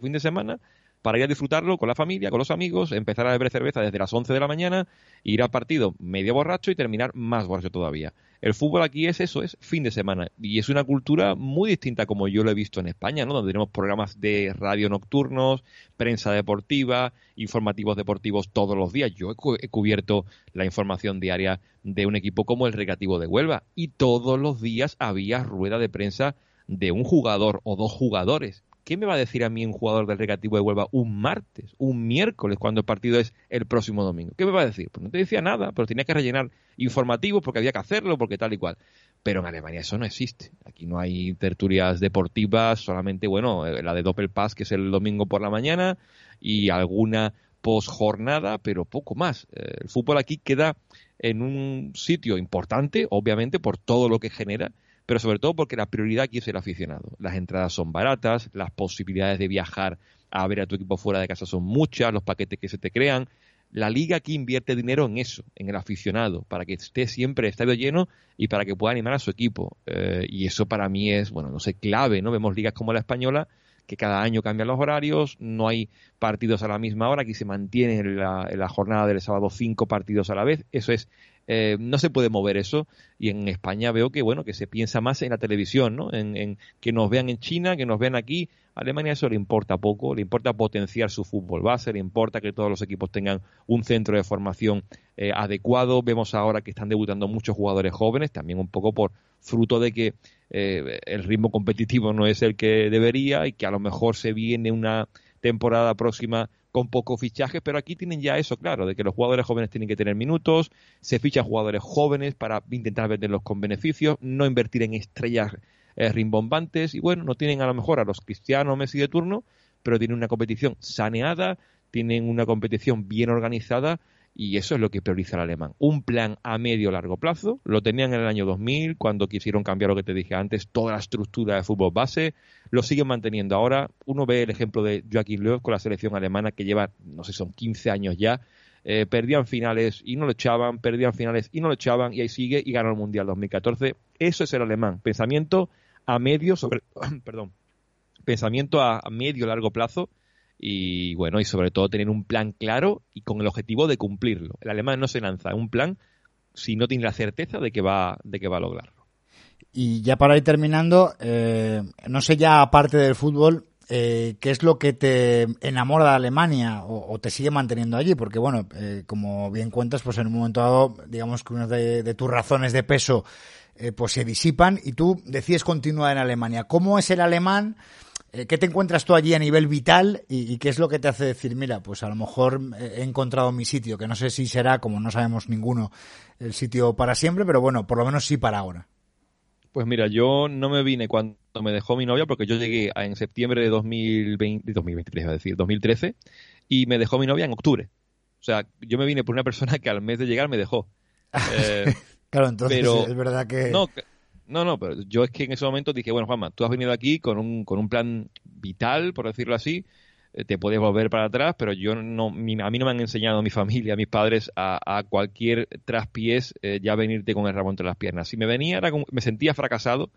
fin de semana para ir a disfrutarlo con la familia, con los amigos, empezar a beber cerveza desde las 11 de la mañana, ir al partido medio borracho y terminar más borracho todavía. El fútbol aquí es eso, es fin de semana. Y es una cultura muy distinta como yo lo he visto en España, ¿no? Donde tenemos programas de radio nocturnos, prensa deportiva, informativos deportivos todos los días. Yo he, cubierto la información diaria de un equipo como el Recreativo de Huelva y todos los días había rueda de prensa de un jugador o dos jugadores ¿qué me va a decir a mí un jugador del Recreativo de Huelva un martes, un miércoles, cuando el partido es el próximo domingo? ¿Qué me va a decir? Pues no te decía nada, pero tenía que rellenar informativos porque había que hacerlo, porque tal y cual. Pero en Alemania eso no existe. Aquí no hay tertulias deportivas, solamente, bueno, eh, la de Doppelpass, que es el domingo por la mañana, y alguna post-jornada, pero poco más. Eh, el fútbol aquí queda en un sitio importante, obviamente, por todo lo que genera, pero sobre todo porque la prioridad aquí es el aficionado. Las entradas son baratas, las posibilidades de viajar a ver a tu equipo fuera de casa son muchas, los paquetes que se te crean. la liga aquí invierte dinero en eso, en el aficionado, para que esté siempre el estadio lleno y para que pueda animar a su equipo. Eh, y eso para mí es, bueno, no sé, clave, ¿no? Vemos ligas como la española que cada año cambian los horarios, no hay partidos a la misma hora, aquí se mantiene en la, en la jornada del sábado cinco partidos a la vez. Eso es eh, no se puede mover eso. Y en España veo que bueno que se piensa más en la televisión ¿no? en, que nos vean en China que nos vean aquí. A Alemania eso le importa poco le importa potenciar su fútbol base le importa que todos los equipos tengan un centro de formación eh, adecuado. Vemos ahora que están debutando muchos jugadores jóvenes también un poco por fruto de que eh, el ritmo competitivo no es el que debería y que a lo mejor se viene una temporada próxima con pocos fichajes, pero aquí tienen ya eso claro, de que los jugadores jóvenes tienen que tener minutos, se fichan jugadores jóvenes para intentar venderlos con beneficios, no invertir en estrellas eh, rimbombantes y bueno, no tienen a lo mejor a los Cristiano Messi de turno, pero tienen una competición saneada, tienen una competición bien organizada y eso es lo que prioriza el alemán. Un plan a medio largo plazo, lo tenían en el año 2000 cuando quisieron cambiar lo que te dije antes, toda la estructura de fútbol base, lo siguen manteniendo ahora. Uno ve el ejemplo de Joachim Löw con la selección alemana que lleva, no sé, son 15 años ya. Eh, perdían finales y no lo echaban, perdían finales y no lo echaban y ahí sigue y ganó el Mundial 2014. Eso es el alemán, pensamiento a medio sobre, <clears throat> perdón, pensamiento a medio largo plazo y bueno, y sobre todo tener un plan claro y con el objetivo de cumplirlo. El alemán no se lanza un plan si no tiene la certeza de que va, de que va a lograrlo. Y ya para ir terminando, eh, no sé ya aparte del fútbol, eh, ¿qué es lo que te enamora de Alemania o, te sigue manteniendo allí? Porque bueno, eh, como bien cuentas, pues en un momento dado, digamos que una de, tus razones de peso pues se disipan y tú decides continuar en Alemania. ¿Cómo es el alemán? Eh, ¿Qué te encuentras tú allí a nivel vital y, qué es lo que te hace decir, mira, pues a lo mejor he encontrado mi sitio, que no sé si será, como no sabemos ninguno, el sitio para siempre, pero bueno, por lo menos sí para ahora? Pues mira, yo no me vine cuando me dejó mi novia, porque yo llegué en septiembre de 2020, 2023, a decir, 2013, y me dejó mi novia en octubre. O sea, yo me vine por una persona que al mes de llegar me dejó. <laughs> Eh, claro, entonces es verdad que... No, no, pero yo es que en ese momento dije, bueno, Juanma, tú has venido aquí con un, con un plan vital, por decirlo así, eh, te puedes volver para atrás, pero yo no, a mí no me han enseñado mi familia, mis padres, a, cualquier traspiés eh, ya venirte con el rabo entre las piernas. Si me venía, era me sentía fracasado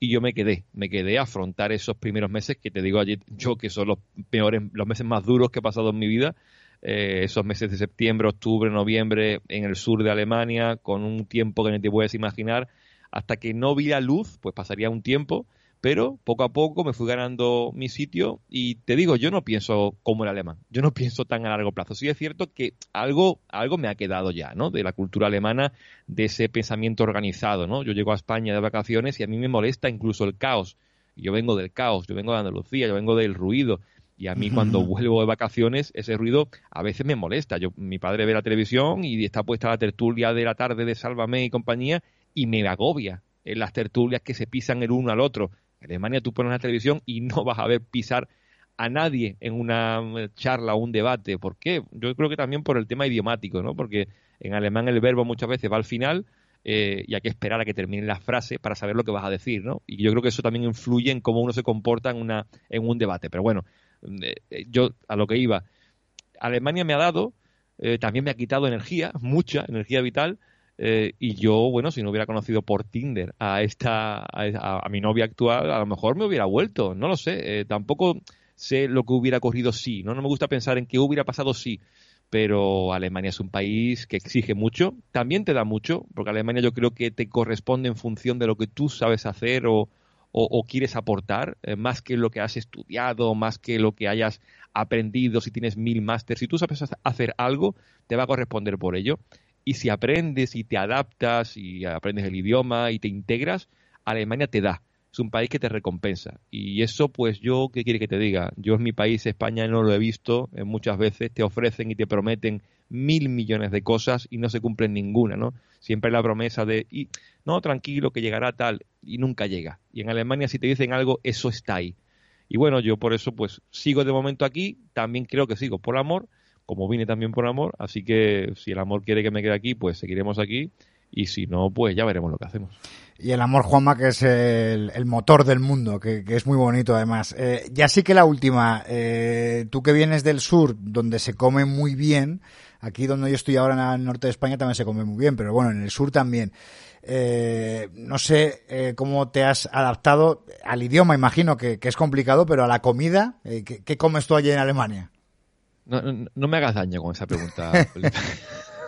y yo me quedé, me quedé a afrontar esos primeros meses que te digo ayer, yo que son los peores, los meses más duros que he pasado en mi vida, eh, esos meses de septiembre, octubre, noviembre en el sur de Alemania, con un tiempo que no te puedes imaginar, hasta que no vi la luz, pues pasaría un tiempo, pero poco a poco me fui ganando mi sitio y te digo, yo no pienso como el alemán, yo no <laughs> pienso tan a largo plazo. Sí es cierto que algo, algo me ha quedado ya, ¿no? De la cultura alemana, de ese pensamiento organizado, ¿no? Yo llego a España de vacaciones y a mí me molesta incluso el caos. Yo vengo del caos, yo vengo de Andalucía, yo vengo del ruido. Y a mí <laughs> cuando vuelvo de vacaciones, ese ruido a veces me molesta. Yo, mi padre ve la televisión y está puesta la tertulia de la tarde de Sálvame y compañía y me agobia en las tertulias que se pisan el uno al otro. En Alemania tú pones la televisión y no vas a ver pisar a nadie en una charla o un debate. ¿Por qué? Yo creo que también por el tema idiomático, ¿no? Porque en alemán el verbo muchas veces va al final eh, y hay que esperar a que termine la frase para saber lo que vas a decir, ¿no? Y yo creo que eso también influye en cómo uno se comporta en, una, en un debate. Pero bueno, eh, eh, yo a lo que iba, Alemania me ha dado, también me ha quitado energía, mucha energía vital, eh, y yo, bueno, si no hubiera conocido por Tinder a esta, a, mi novia actual, a lo mejor me hubiera vuelto, no lo sé. Eh, tampoco sé lo que hubiera ocurrido si, ¿no? No me gusta pensar en qué hubiera pasado si. Pero Alemania es un país que exige mucho, también te da mucho, porque Alemania yo creo que te corresponde en función de lo que tú sabes hacer o, o, quieres aportar, eh, más que lo que has estudiado, más que lo que hayas aprendido, si tienes mil másteres, si tú sabes hacer algo, te va a corresponder por ello. Y si aprendes y te adaptas y aprendes el idioma y te integras, Alemania te da. Es un país que te recompensa. Y eso, pues yo, ¿qué quiere que te diga? Yo en mi país, España, no lo he visto. Eh, muchas veces te ofrecen y te prometen mil millones de cosas y no se cumplen ninguna, ¿no? Siempre la promesa de, y, no, tranquilo, que llegará tal, y nunca llega. Y en Alemania, si te dicen algo, eso está ahí. Y bueno, yo por eso, pues sigo de momento aquí. También creo que sigo por amor como vine también por amor, así que si el amor quiere que me quede aquí, pues seguiremos aquí y si no, pues ya veremos lo que hacemos. Y el amor, Juanma, que es el, motor del mundo, que, es muy bonito además. Eh, ya sí que la última, eh, tú que vienes del sur, donde se come muy bien, Aquí donde yo estoy ahora en el norte de España también se come muy bien, pero bueno, en el sur también. Eh, no sé eh, cómo te has adaptado al idioma, imagino que, es complicado, pero a la comida, eh, ¿qué, comes tú allí en Alemania? No, no, me hagas daño con esa pregunta, <laughs>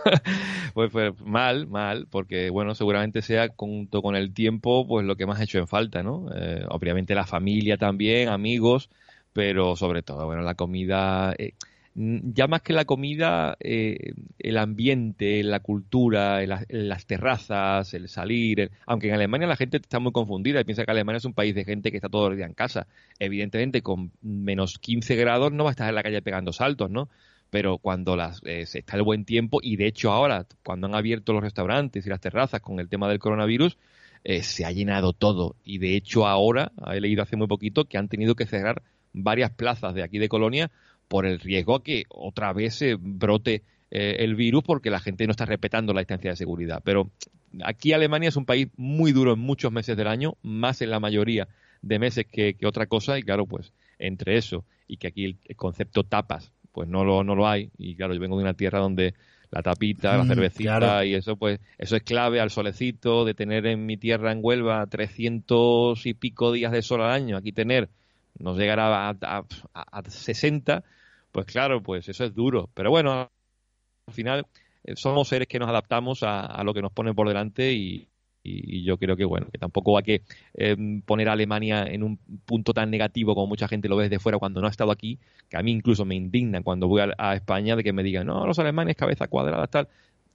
<laughs> pues, pues, mal, mal, porque bueno, seguramente sea junto con el tiempo, pues lo que más ha hecho en falta, ¿no? obviamente la familia también, amigos, pero sobre todo, bueno, la comida. Mm, ya más que la comida, eh, el ambiente, la cultura, las terrazas, el salir. aunque en Alemania la gente está muy confundida y piensa que Alemania es un país de gente que está todo el día en casa. Evidentemente, con menos 15 grados no va a estar en la calle pegando saltos, ¿no? Pero cuando las, eh, está el buen tiempo, y de hecho ahora, cuando han abierto los restaurantes y las terrazas con el tema del coronavirus, eh, se ha llenado todo. Y de hecho ahora, he leído hace muy poquito, que han tenido que cerrar varias plazas de aquí de Colonia por el riesgo a que otra vez se brote eh, el virus porque la gente no está respetando la distancia de seguridad. Pero aquí Alemania es un país muy duro en muchos meses del año, más en la mayoría de meses que, otra cosa, y claro, pues entre eso y que aquí el, concepto tapas, pues no lo, no lo hay, y claro, yo vengo de una tierra donde la tapita, la mm, cervecita y eso, pues eso es clave al solecito, de tener en mi tierra en Huelva 300 y pico días de sol al año, aquí tener, nos llegará a, a, a 60, pues claro, pues eso es duro. Pero bueno, al final eh, somos seres que nos adaptamos a, lo que nos ponen por delante y, yo creo que bueno, que tampoco hay que em, poner a Alemania en un punto tan negativo como mucha gente lo ve desde fuera cuando no ha estado aquí, que a mí incluso me indigna cuando voy a, España de que me digan, no, los alemanes cabeza cuadrada, tal.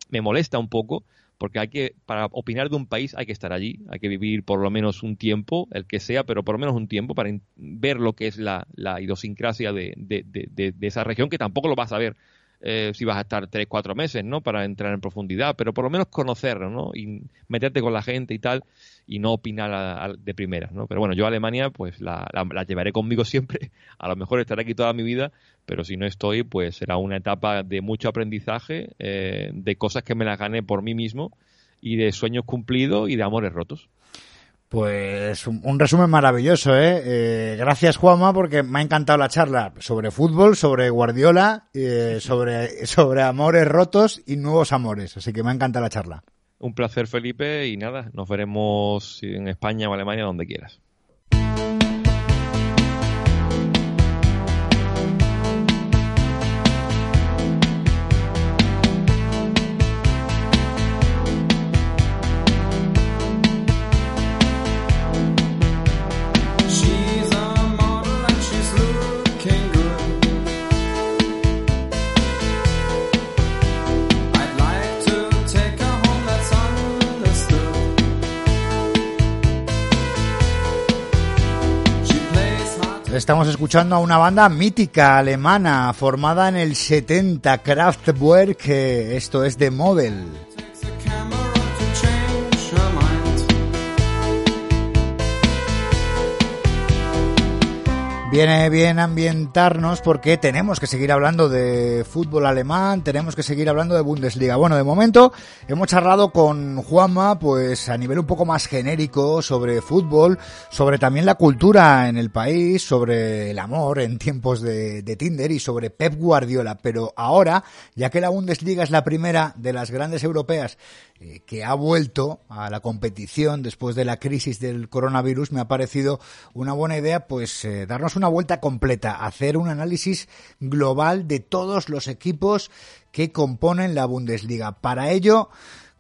Me molesta un poco, porque hay que, para opinar de un país hay que estar allí, hay que vivir por lo menos un tiempo, el que sea, pero por lo menos un tiempo para ver lo que es la, la idiosincrasia de, de, de, de, esa región, que tampoco lo vas a ver eh, si vas a estar tres, cuatro meses, ¿no? Para entrar en profundidad, pero por lo menos conocerlo, ¿no? Y meterte con la gente y tal, y no opinar de primeras, ¿no? Pero bueno, yo a Alemania, pues la, la, llevaré conmigo <laughs> siempre, a lo mejor estaré aquí toda mi vida, pero si no estoy, pues será una etapa de mucho aprendizaje, eh, de cosas que me las gané por mí mismo, y de sueños cumplidos y de amores rotos. Pues un, resumen maravilloso, ¿eh? ¿eh? Gracias, Juanma, porque me ha encantado la charla sobre fútbol, sobre Guardiola, eh, sobre, sobre amores rotos y nuevos amores. Así que me ha encantado la charla. Un placer, Felipe, y nada, nos veremos en España o Alemania, donde quieras. Estamos escuchando a una banda mítica alemana formada en el 70, Kraftwerk, esto es de Model. Viene bien ambientarnos porque tenemos que seguir hablando de fútbol alemán, tenemos que seguir hablando de Bundesliga. Bueno, de momento hemos charlado con Juanma, pues a nivel un poco más genérico sobre fútbol, sobre también la cultura en el país, sobre el amor en tiempos de, de Tinder y sobre Pep Guardiola. Pero ahora, ya que la Bundesliga es la primera de las grandes europeas eh, que ha vuelto a la competición después de la crisis del coronavirus, me ha parecido una buena idea, pues eh, darnos una vuelta completa, hacer un análisis global de todos los equipos que componen la Bundesliga. Para ello,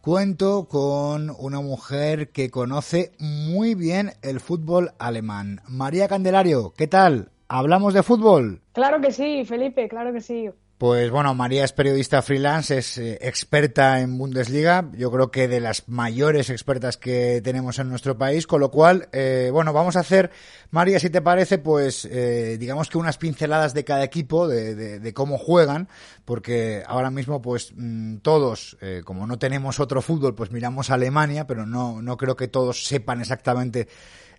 cuento con una mujer que conoce muy bien el fútbol alemán. María Candelario, ¿qué tal? ¿Hablamos de fútbol? Claro que sí, Felipe, claro que sí. Pues bueno, María es periodista freelance, es eh, experta en Bundesliga, yo creo que de las mayores expertas que tenemos en nuestro país, con lo cual, eh, bueno, vamos a hacer, María, si te parece, pues eh, digamos que unas pinceladas de cada equipo, de, de, cómo juegan, porque ahora mismo pues mm, todos, como no tenemos otro fútbol, pues miramos a Alemania, pero no, no creo que todos sepan exactamente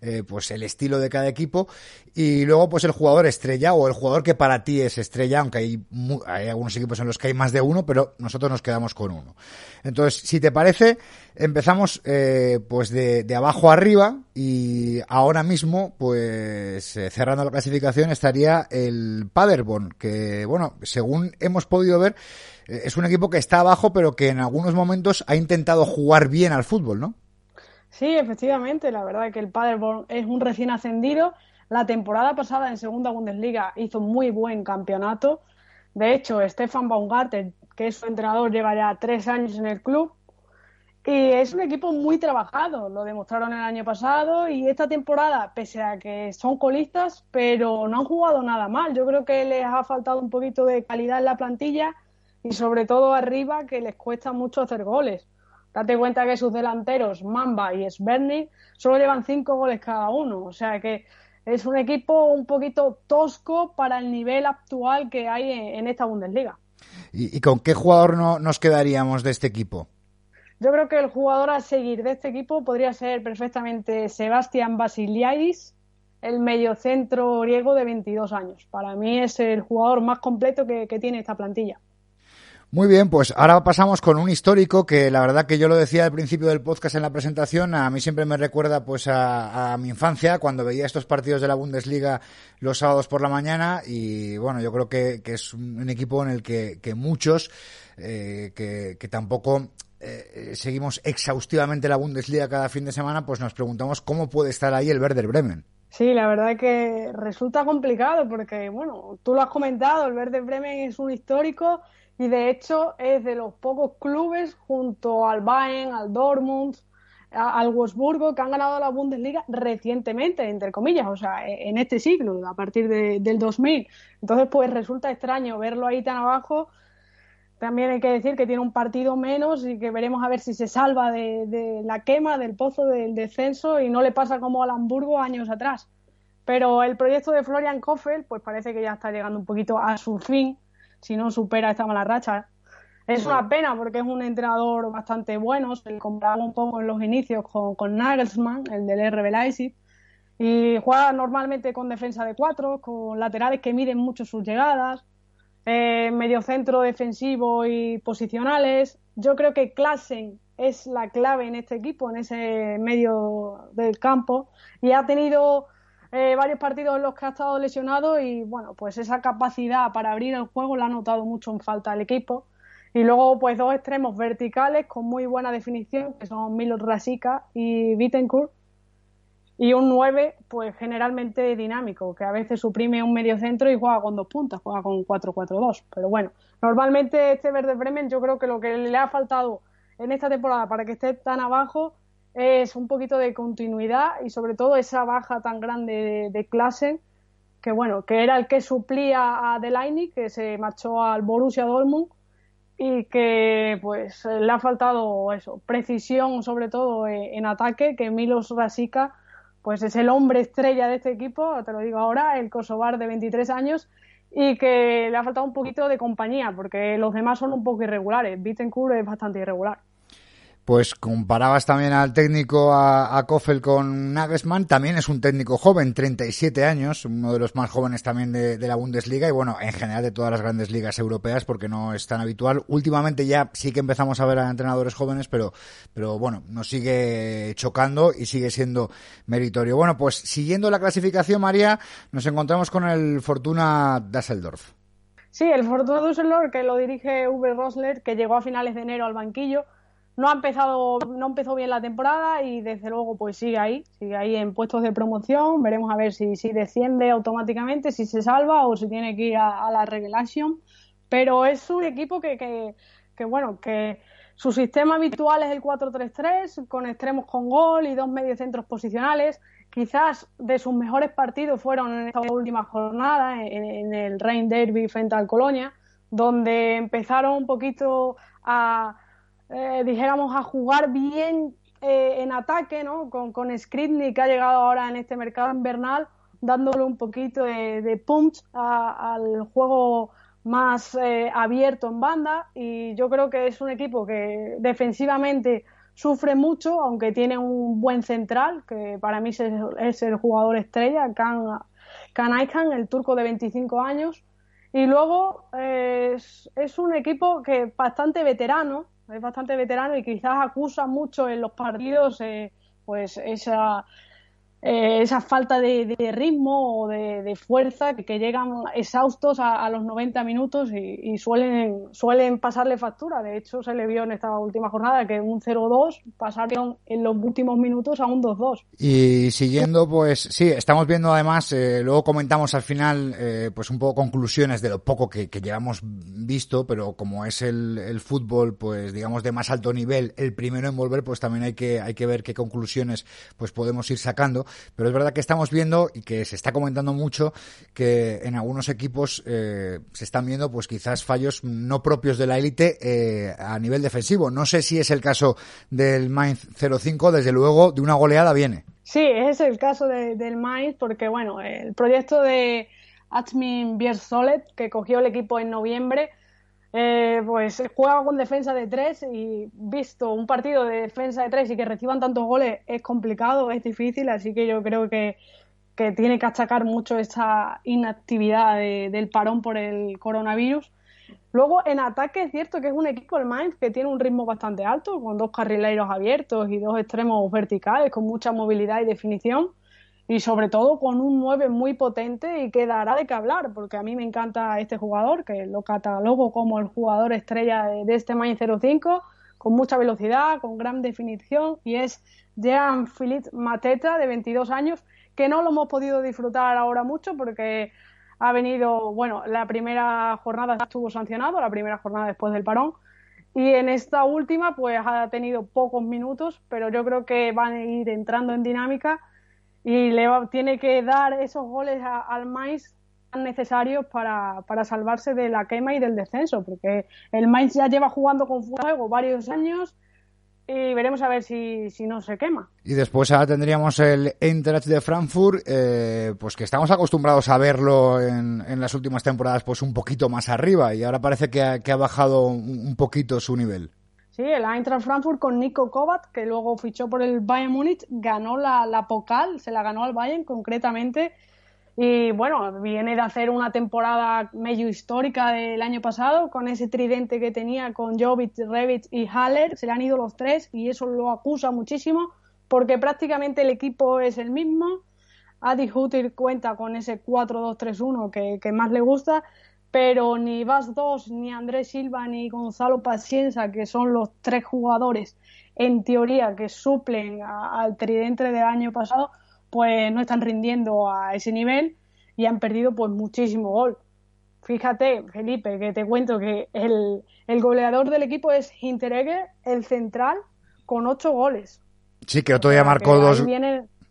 eh, pues el estilo de cada equipo y luego pues el jugador estrella o el jugador que para ti es estrella, aunque hay, hay algunos equipos en los que hay más de uno, pero nosotros nos quedamos con uno. Entonces, si te parece, empezamos eh, pues de, de, abajo arriba y ahora mismo, pues eh, cerrando la clasificación estaría el Paderborn, que bueno, según hemos podido ver, eh, es un equipo que está abajo, pero que en algunos momentos ha intentado jugar bien al fútbol, ¿no? Sí, efectivamente, la verdad es que el Paderborn es un recién ascendido. La temporada pasada en Segunda Bundesliga hizo muy buen campeonato. De hecho, Stefan Baumgarten, que es su entrenador, lleva ya tres años en el club. Y es un equipo muy trabajado, lo demostraron el año pasado y esta temporada, pese a que son colistas, pero no han jugado nada mal. Yo creo que les ha faltado un poquito de calidad en la plantilla y sobre todo arriba que les cuesta mucho hacer goles. Date cuenta que sus delanteros, Mamba y Sverny, solo llevan cinco goles cada uno. O sea que es un equipo un poquito tosco para el nivel actual que hay en, esta Bundesliga. ¿Y, con qué jugador no, nos quedaríamos de este equipo? Yo creo que el jugador a seguir de este equipo podría ser perfectamente Sebastián Basiliadis, el mediocentro griego de 22 años. Para mí es el jugador más completo que tiene esta plantilla. Muy bien, pues ahora pasamos con un histórico que la verdad que yo lo decía al principio del podcast en la presentación, a mí siempre me recuerda pues a, mi infancia cuando veía estos partidos de la Bundesliga los sábados por la mañana y bueno, yo creo que, es un, equipo en el que, muchos eh, que, tampoco eh, seguimos exhaustivamente la Bundesliga cada fin de semana, pues nos preguntamos cómo puede estar ahí el Werder Bremen. Sí, la verdad que resulta complicado porque, bueno, tú lo has comentado, el Werder Bremen es un histórico y de hecho es de los pocos clubes junto al Bayern, al Dortmund, al Wolfsburgo que han ganado la Bundesliga recientemente, entre comillas, o sea, e, en este siglo, a partir del 2000. Entonces, pues resulta extraño verlo ahí tan abajo. También hay que decir que tiene un partido menos y que veremos a ver si se salva de, de la quema, del pozo del descenso y no le pasa como al Hamburgo años atrás. Pero el proyecto de Florian Koffel, pues parece que ya está llegando un poquito a su fin si no supera esta mala racha. Es una pena porque es un entrenador bastante bueno, se le comparaba un poco en los inicios con, con Nagelsmann, el del RB Leipzig, y juega normalmente con defensa de cuatro, con laterales que miden mucho sus llegadas, eh, medio centro defensivo y posicionales. Yo creo que Klassen es la clave en este equipo, en ese medio del campo, y ha tenido eh, varios partidos en los que ha estado lesionado y bueno, pues esa capacidad para abrir el juego la ha notado mucho en falta el equipo. Y luego, pues dos extremos verticales con muy buena definición, que son Milo Rasica y Bittencourt. Y un 9, pues generalmente dinámico, que a veces suprime un medio centro y juega con dos puntas, juega con 4-4-2. Pero bueno, normalmente este Verde Bremen yo creo que lo que le ha faltado en esta temporada para que esté tan abajo es un poquito de continuidad y sobre todo esa baja tan grande de, clase que bueno, que era el que suplía a Delaney, que se marchó al Borussia Dortmund y que pues le ha faltado eso, precisión sobre todo en, ataque, que Milos Rasica pues es el hombre estrella de este equipo, te lo digo ahora, el kosovar de 23 años y que le ha faltado un poquito de compañía porque los demás son un poco irregulares, Bittencourt es bastante irregular pues comparabas también al técnico a, Koffel con Nagelsmann, también es un técnico joven, 37 años, uno de los más jóvenes también de, la Bundesliga y bueno, en general de todas las grandes ligas europeas porque no es tan habitual. Últimamente ya sí que empezamos a ver a entrenadores jóvenes, pero, pero bueno, nos sigue chocando y sigue siendo meritorio. Bueno, pues siguiendo la clasificación, María, nos encontramos con el Fortuna Düsseldorf. Sí, el Fortuna Düsseldorf que lo dirige Uwe Rosler, que llegó a finales de enero al banquillo no ha empezado, no empezó bien la temporada y desde luego pues sigue ahí, sigue ahí en puestos de promoción, veremos a ver si, si desciende automáticamente, si se salva o si tiene que ir a, la relegation, pero es un equipo que, que, que, bueno, que su sistema habitual es el 4-3-3, con extremos con gol y dos mediocentros posicionales, quizás de sus mejores partidos fueron en esta última jornada, en, en el Rain Derby frente al Colonia, donde empezaron un poquito a eh, dijéramos, a jugar bien eh, en ataque, ¿no? Con, con Skripnik, que ha llegado ahora en este mercado invernal, dándole un poquito de, punch al juego más eh, abierto en banda. Y yo creo que es un equipo que defensivamente sufre mucho, aunque tiene un buen central, que para mí es, el jugador estrella, Kan, el turco de 25 años. Y luego eh, es, un equipo que es bastante veterano, es bastante veterano y quizás acusa mucho en los partidos eh, pues esa eh, esa falta de, ritmo o de, fuerza que, llegan exhaustos a, los 90 minutos y, suelen, suelen pasarle factura. De hecho, se le vio en esta última jornada que un 0-2 pasaron en los últimos minutos a un 2-2. Y siguiendo, pues sí, estamos viendo además, eh, luego comentamos al final, eh, pues un poco conclusiones de lo poco que, llevamos visto, pero como es el, el, fútbol, pues digamos de más alto nivel, el primero en volver, pues también hay que, hay que ver qué conclusiones pues podemos ir sacando pero es verdad que estamos viendo y que se está comentando mucho que en algunos equipos eh, se están viendo pues quizás fallos no propios de la élite eh, a nivel defensivo. No sé si es el caso del Mainz 05, desde luego de una goleada viene. Sí, es el caso del Mainz porque bueno, el proyecto de Achmin Biersolet que cogió el equipo en noviembre eh, pues juega con defensa de tres y visto un partido de defensa de tres y que reciban tantos goles es complicado, es difícil, así que yo creo que, tiene que achacar mucho esta inactividad del parón por el coronavirus. Luego en ataque es cierto que es un equipo el Mainz que tiene un ritmo bastante alto, con dos carrileros abiertos y dos extremos verticales, con mucha movilidad y definición y sobre todo con un 9 muy potente y que dará de qué hablar, porque a mí me encanta este jugador, que lo catalogo como el jugador estrella de, este Main 05, con mucha velocidad, con gran definición, y es Jean-Philippe Mateta, de 22 años, que no lo hemos podido disfrutar ahora mucho porque ha venido, bueno, la primera jornada estuvo sancionado, la primera jornada después del parón, y en esta última pues ha tenido pocos minutos, pero yo creo que van a ir entrando en dinámica y le tiene que dar esos goles al Mainz tan necesarios para, para, salvarse de la quema y del descenso, porque el Mainz ya lleva jugando con fuego varios años y veremos a ver si, si no se quema. Y después ahora tendríamos el Eintracht de Frankfurt, eh, pues que estamos acostumbrados a verlo en, en, las últimas temporadas pues un poquito más arriba y ahora parece que ha, que ha bajado un poquito su nivel. Sí, el Eintracht Frankfurt con Nico Kovac, que luego fichó por el Bayern Múnich, ganó la, la Pokal, se la ganó al Bayern concretamente. Y bueno, viene de hacer una temporada medio histórica del año pasado, con ese tridente que tenía con Jovic, Revic y Haller. Se le han ido los tres y eso lo acusa muchísimo, porque prácticamente el equipo es el mismo. Adi Hutir cuenta con ese 4-2-3-1 que, que más le gusta pero ni Vas dos, ni Andrés Silva, ni Gonzalo Pacienza, que son los tres jugadores en teoría que suplen al tridente del año pasado, pues no están rindiendo a ese nivel y han perdido pues muchísimo gol. Fíjate, Felipe, que te cuento que el, el goleador del equipo es Hinteregger, el central, con ocho goles. Sí, que otro día marcó dos.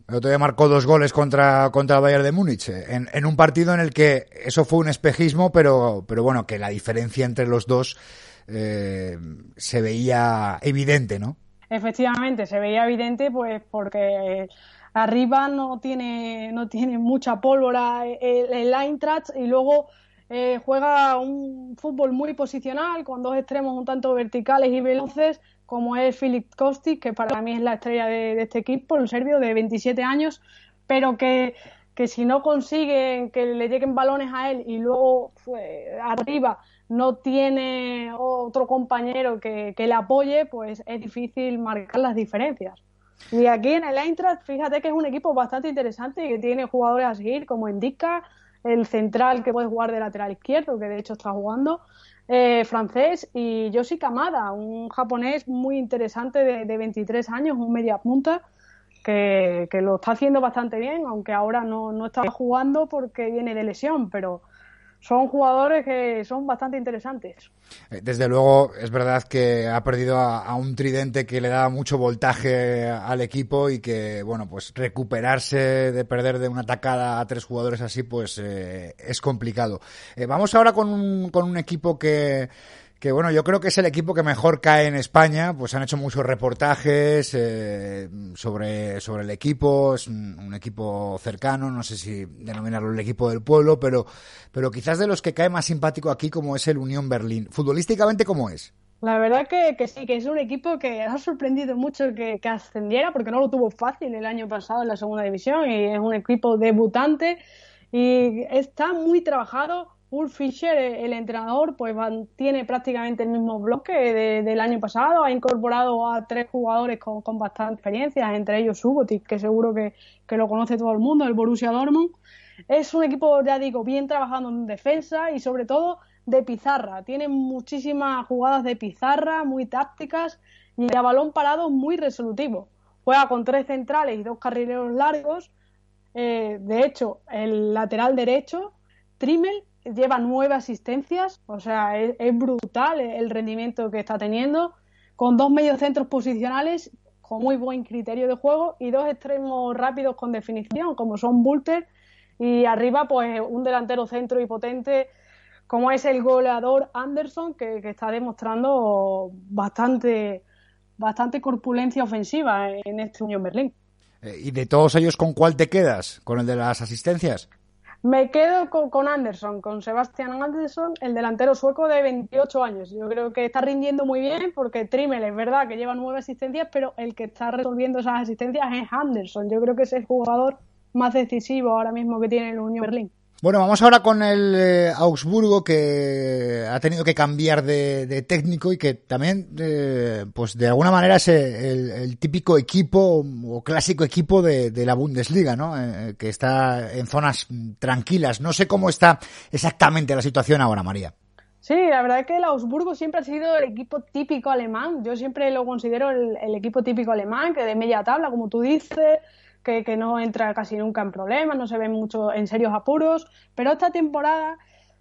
El otro día marcó dos goles contra, contra el Bayern de Múnich, eh, en, en, un partido en el que eso fue un espejismo, pero, pero bueno, que la diferencia entre los dos eh, se veía evidente, ¿no? Efectivamente, se veía evidente, pues porque arriba no tiene, no tiene mucha pólvora el, el Eintracht y luego eh, juega un fútbol muy posicional, con dos extremos un tanto verticales y veloces, como es Filip Kostic, que para mí es la estrella de, este equipo, el serbio de 27 años, pero que, que, si no consiguen que le lleguen balones a él y luego pues, arriba no tiene otro compañero que, que, le apoye, pues es difícil marcar las diferencias. Y aquí en el Eintracht, fíjate que es un equipo bastante interesante y que tiene jugadores a seguir, como Indica, el central que puede jugar de lateral izquierdo, que de hecho está jugando, eh, francés, y Yoshi Kamada, un japonés muy interesante de, de 23 años, un media punta, que, que, lo está haciendo bastante bien, aunque ahora no, no está jugando porque viene de lesión, pero son jugadores que son bastante interesantes. Eh, desde luego, es verdad que ha perdido a, un tridente que le da mucho voltaje al equipo y que, bueno, pues recuperarse de perder de una atacada a tres jugadores así, pues eh, es complicado. Eh, vamos ahora con un, con un equipo que que bueno, yo creo que es el equipo que mejor cae en España, pues han hecho muchos reportajes eh, sobre, sobre el equipo, es un, equipo cercano, no sé si denominarlo el equipo del pueblo, pero, pero quizás de los que cae más simpático aquí como es el Unión Berlín. Futbolísticamente, ¿cómo es? La verdad que, que, sí, que es un equipo que ha sorprendido mucho que, que, ascendiera, porque no lo tuvo fácil el año pasado en la segunda división, y es un equipo debutante y está muy trabajado. Ulf Fischer, el entrenador, pues tiene prácticamente el mismo bloque de, del año pasado, ha incorporado a tres jugadores con, con bastante experiencia, entre ellos Subotic, que seguro que, que lo conoce todo el mundo, el Borussia Dortmund. Es un equipo, ya digo, bien trabajando en defensa y sobre todo de pizarra. Tiene muchísimas jugadas de pizarra, muy tácticas y a balón parado muy resolutivo. Juega con tres centrales y dos carrileros largos. Eh, de hecho, el lateral derecho, Trimmel, lleva nueve asistencias, o sea, es, brutal el rendimiento que está teniendo, con dos mediocentros posicionales con muy buen criterio de juego y dos extremos rápidos con definición, como son Bulter y arriba, pues un delantero centro y potente, como es el goleador Anderson, que, que está demostrando bastante, bastante corpulencia ofensiva en este Unión Berlín. Eh, ¿Y de todos ellos con cuál te quedas? ¿Con el de las asistencias? Me quedo con, con, Anderson, con Sebastián Anderson, el delantero sueco de 28 años. Yo creo que está rindiendo muy bien porque Trimmel es verdad que lleva nueve asistencias, pero el que está resolviendo esas asistencias es Anderson. Yo creo que es el jugador más decisivo ahora mismo que tiene el Unión Berlín. Bueno, vamos ahora con el eh, Augsburgo que ha tenido que cambiar de, de técnico y que también, eh, pues de alguna manera es el, el, típico equipo o clásico equipo de, de la Bundesliga, ¿no? Eh, que está en zonas tranquilas. No sé cómo está exactamente la situación ahora, María. Sí, la verdad es que el Augsburgo siempre ha sido el equipo típico alemán. Yo siempre lo considero el, el equipo típico alemán, que de media tabla, como tú dices, que, no entra casi nunca en problemas, no se ven mucho en serios apuros, pero esta temporada,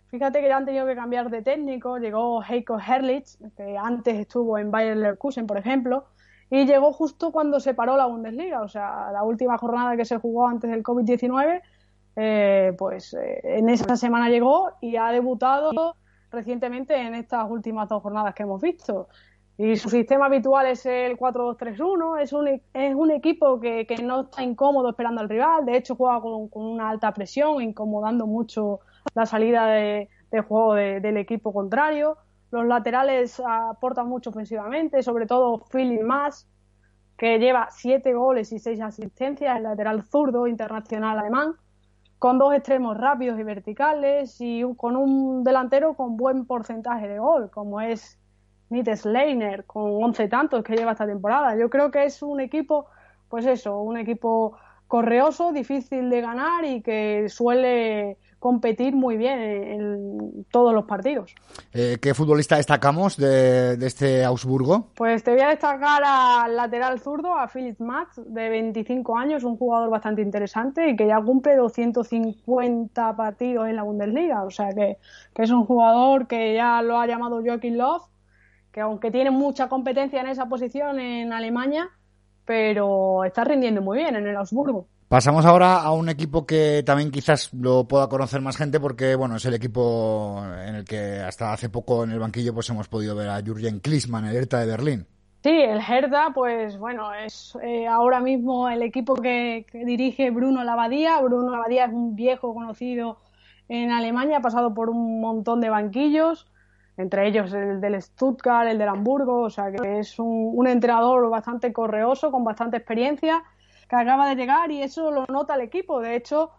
fíjate que ya han tenido que cambiar de técnico, llegó Heiko Herrlich, que antes estuvo en Bayer Leverkusen, por ejemplo, y llegó justo cuando se paró la Bundesliga, o sea, la última jornada que se jugó antes del COVID-19, eh, pues eh, en esa semana llegó y ha debutado recientemente en estas últimas dos jornadas que hemos visto. Y su sistema habitual es el 4-2-3-1. Es un, es un equipo que, que, no está incómodo esperando al rival. De hecho, juega con, con una alta presión, incomodando mucho la salida de, juego de, del equipo contrario. Los laterales aportan mucho ofensivamente, sobre todo Philip Mass, que lleva 7 goles y 6 asistencias, el lateral zurdo internacional alemán, con dos extremos rápidos y verticales y con un delantero con buen porcentaje de gol, como es Nite Sleiner con 11 tantos que lleva esta temporada. Yo creo que es un equipo, pues eso, un equipo correoso, difícil de ganar y que suele competir muy bien en todos los partidos. Eh, ¿Qué futbolista destacamos de, de, este Augsburgo? Pues te voy a destacar al lateral zurdo, a Philip Matz, de 25 años, un jugador bastante interesante y que ya cumple 250 partidos en la Bundesliga. O sea que, que es un jugador que ya lo ha llamado Joaquín Love que aunque tiene mucha competencia en esa posición en Alemania, pero está rindiendo muy bien en el Augsburgo. Pasamos ahora a un equipo que también quizás lo pueda conocer más gente porque, bueno, es el equipo en el que hasta hace poco en el banquillo pues hemos podido ver a Jürgen Klinsmann, el Hertha de Berlín. Sí, el Hertha, pues bueno, es eh, ahora mismo el equipo que, que, dirige Bruno Lavadía. Bruno Lavadía es un viejo conocido en Alemania, ha pasado por un montón de banquillos entre ellos el del Stuttgart, el del Hamburgo, o sea que es un, entrenador bastante correoso, con bastante experiencia, que acaba de llegar y eso lo nota el equipo. De hecho,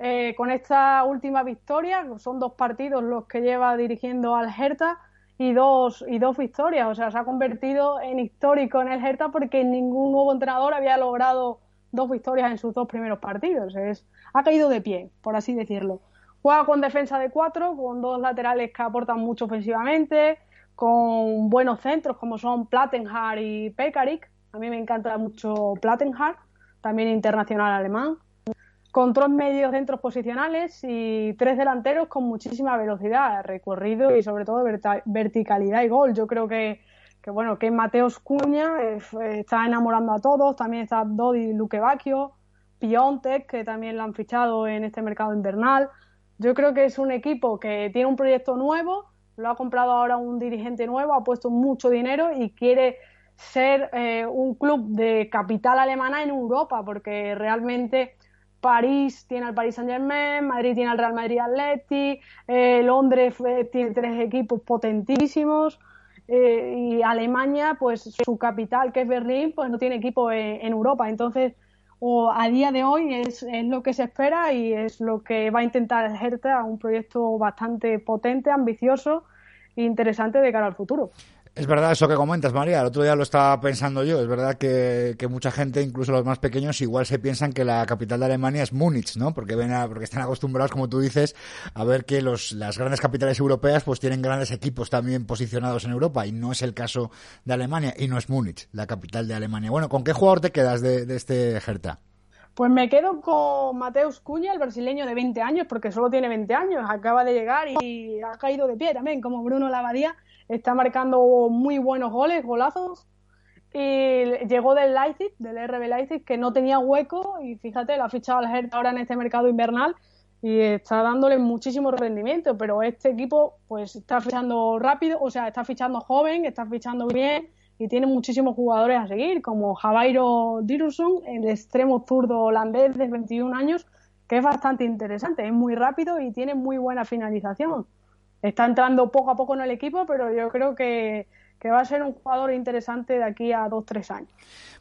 eh, con esta última victoria, son dos partidos los que lleva dirigiendo al Hertha y dos, y dos victorias, o sea, se ha convertido en histórico en el Hertha porque ningún nuevo entrenador había logrado dos victorias en sus dos primeros partidos. Es, ha caído de pie, por así decirlo. Juega con defensa de cuatro, con dos laterales que aportan mucho ofensivamente, con buenos centros como son Plattenhardt y Pekarik. A mí me encanta mucho Plattenhardt, también internacional alemán. Con tres medios centros posicionales y tres delanteros con muchísima velocidad, recorrido y sobre todo verticalidad y gol. Yo creo que, que bueno, que Mateos Cuña eh, está enamorando a todos. También está Dodi Luquevacchio, Piontek, que también lo han fichado en este mercado invernal. Yo creo que es un equipo que tiene un proyecto nuevo, lo ha comprado ahora un dirigente nuevo, ha puesto mucho dinero y quiere ser eh, un club de capital alemana en Europa, porque realmente París tiene al Paris Saint Germain, Madrid tiene al Real Madrid Atleti, eh, Londres eh, tiene tres equipos potentísimos eh, y Alemania, pues su capital, que es Berlín, pues no tiene equipo en, Europa. Entonces, o a día de hoy es, es, lo que se espera y es lo que va a intentar el Hertha, un proyecto bastante potente, ambicioso e interesante de cara al futuro. Es verdad eso que comentas, María. El otro día lo estaba pensando yo. Es verdad que, mucha gente, incluso los más pequeños, igual se piensan que la capital de Alemania es Múnich, ¿no? Porque ven porque están acostumbrados, como tú dices, a ver que los, las grandes capitales europeas pues tienen grandes equipos también posicionados en Europa y no es el caso de Alemania y no es Múnich, la capital de Alemania. Bueno, ¿con qué jugador te quedas de, de este Hertha? Pues me quedo con Mateus Cuña, el brasileño de 20 años, porque solo tiene 20 años, acaba de llegar y ha caído de pie también, como Bruno Lavadía está marcando muy buenos goles, golazos. Y llegó del Leipzig, del RB Leipzig, que no tenía hueco. Y fíjate, lo ha fichado al Hertha ahora en este mercado invernal. Y está dándole muchísimo rendimiento, pero este equipo pues está fichando rápido, o sea, está fichando joven, está fichando bien. Y tiene muchísimos jugadores a seguir, como Javairo Dirusson, el extremo zurdo holandés de 21 años, que es bastante interesante, es muy rápido y tiene muy buena finalización está entrando poco a poco en el equipo, pero yo creo que, va a ser un jugador interesante de aquí a dos, tres años.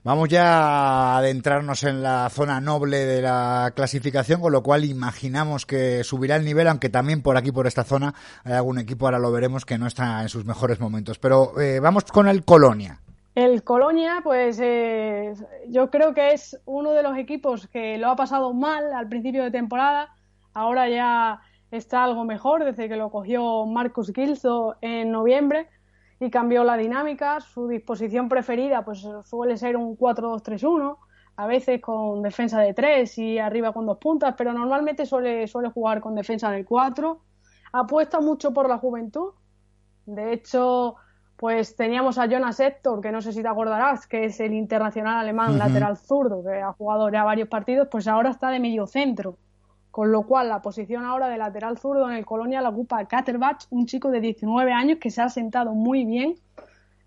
Vamos ya a adentrarnos en la zona noble de la clasificación, con lo cual imaginamos que subirá el nivel, aunque también por aquí, por esta zona, hay algún equipo, ahora lo veremos, que no está en sus mejores momentos. Pero eh, vamos con el Colonia. El Colonia, pues eh, yo creo que es uno de los equipos que lo ha pasado mal al principio de temporada. Ahora ya está algo mejor desde que lo cogió Marcus Gilzo en noviembre y cambió la dinámica. Su disposición preferida pues suele ser un 4-2-3-1, a veces con defensa de 3 y arriba con dos puntas, pero normalmente suele, suele jugar con defensa de 4. Apuesta mucho por la juventud. De hecho, pues teníamos a Jonas Hector, que no sé si te acordarás, que es el internacional alemán lateral zurdo, que ha jugado ya varios partidos, pues ahora está de medio centro con lo cual la posición ahora de lateral zurdo en el Colonia la ocupa Katterbach, un chico de 19 años que se ha sentado muy bien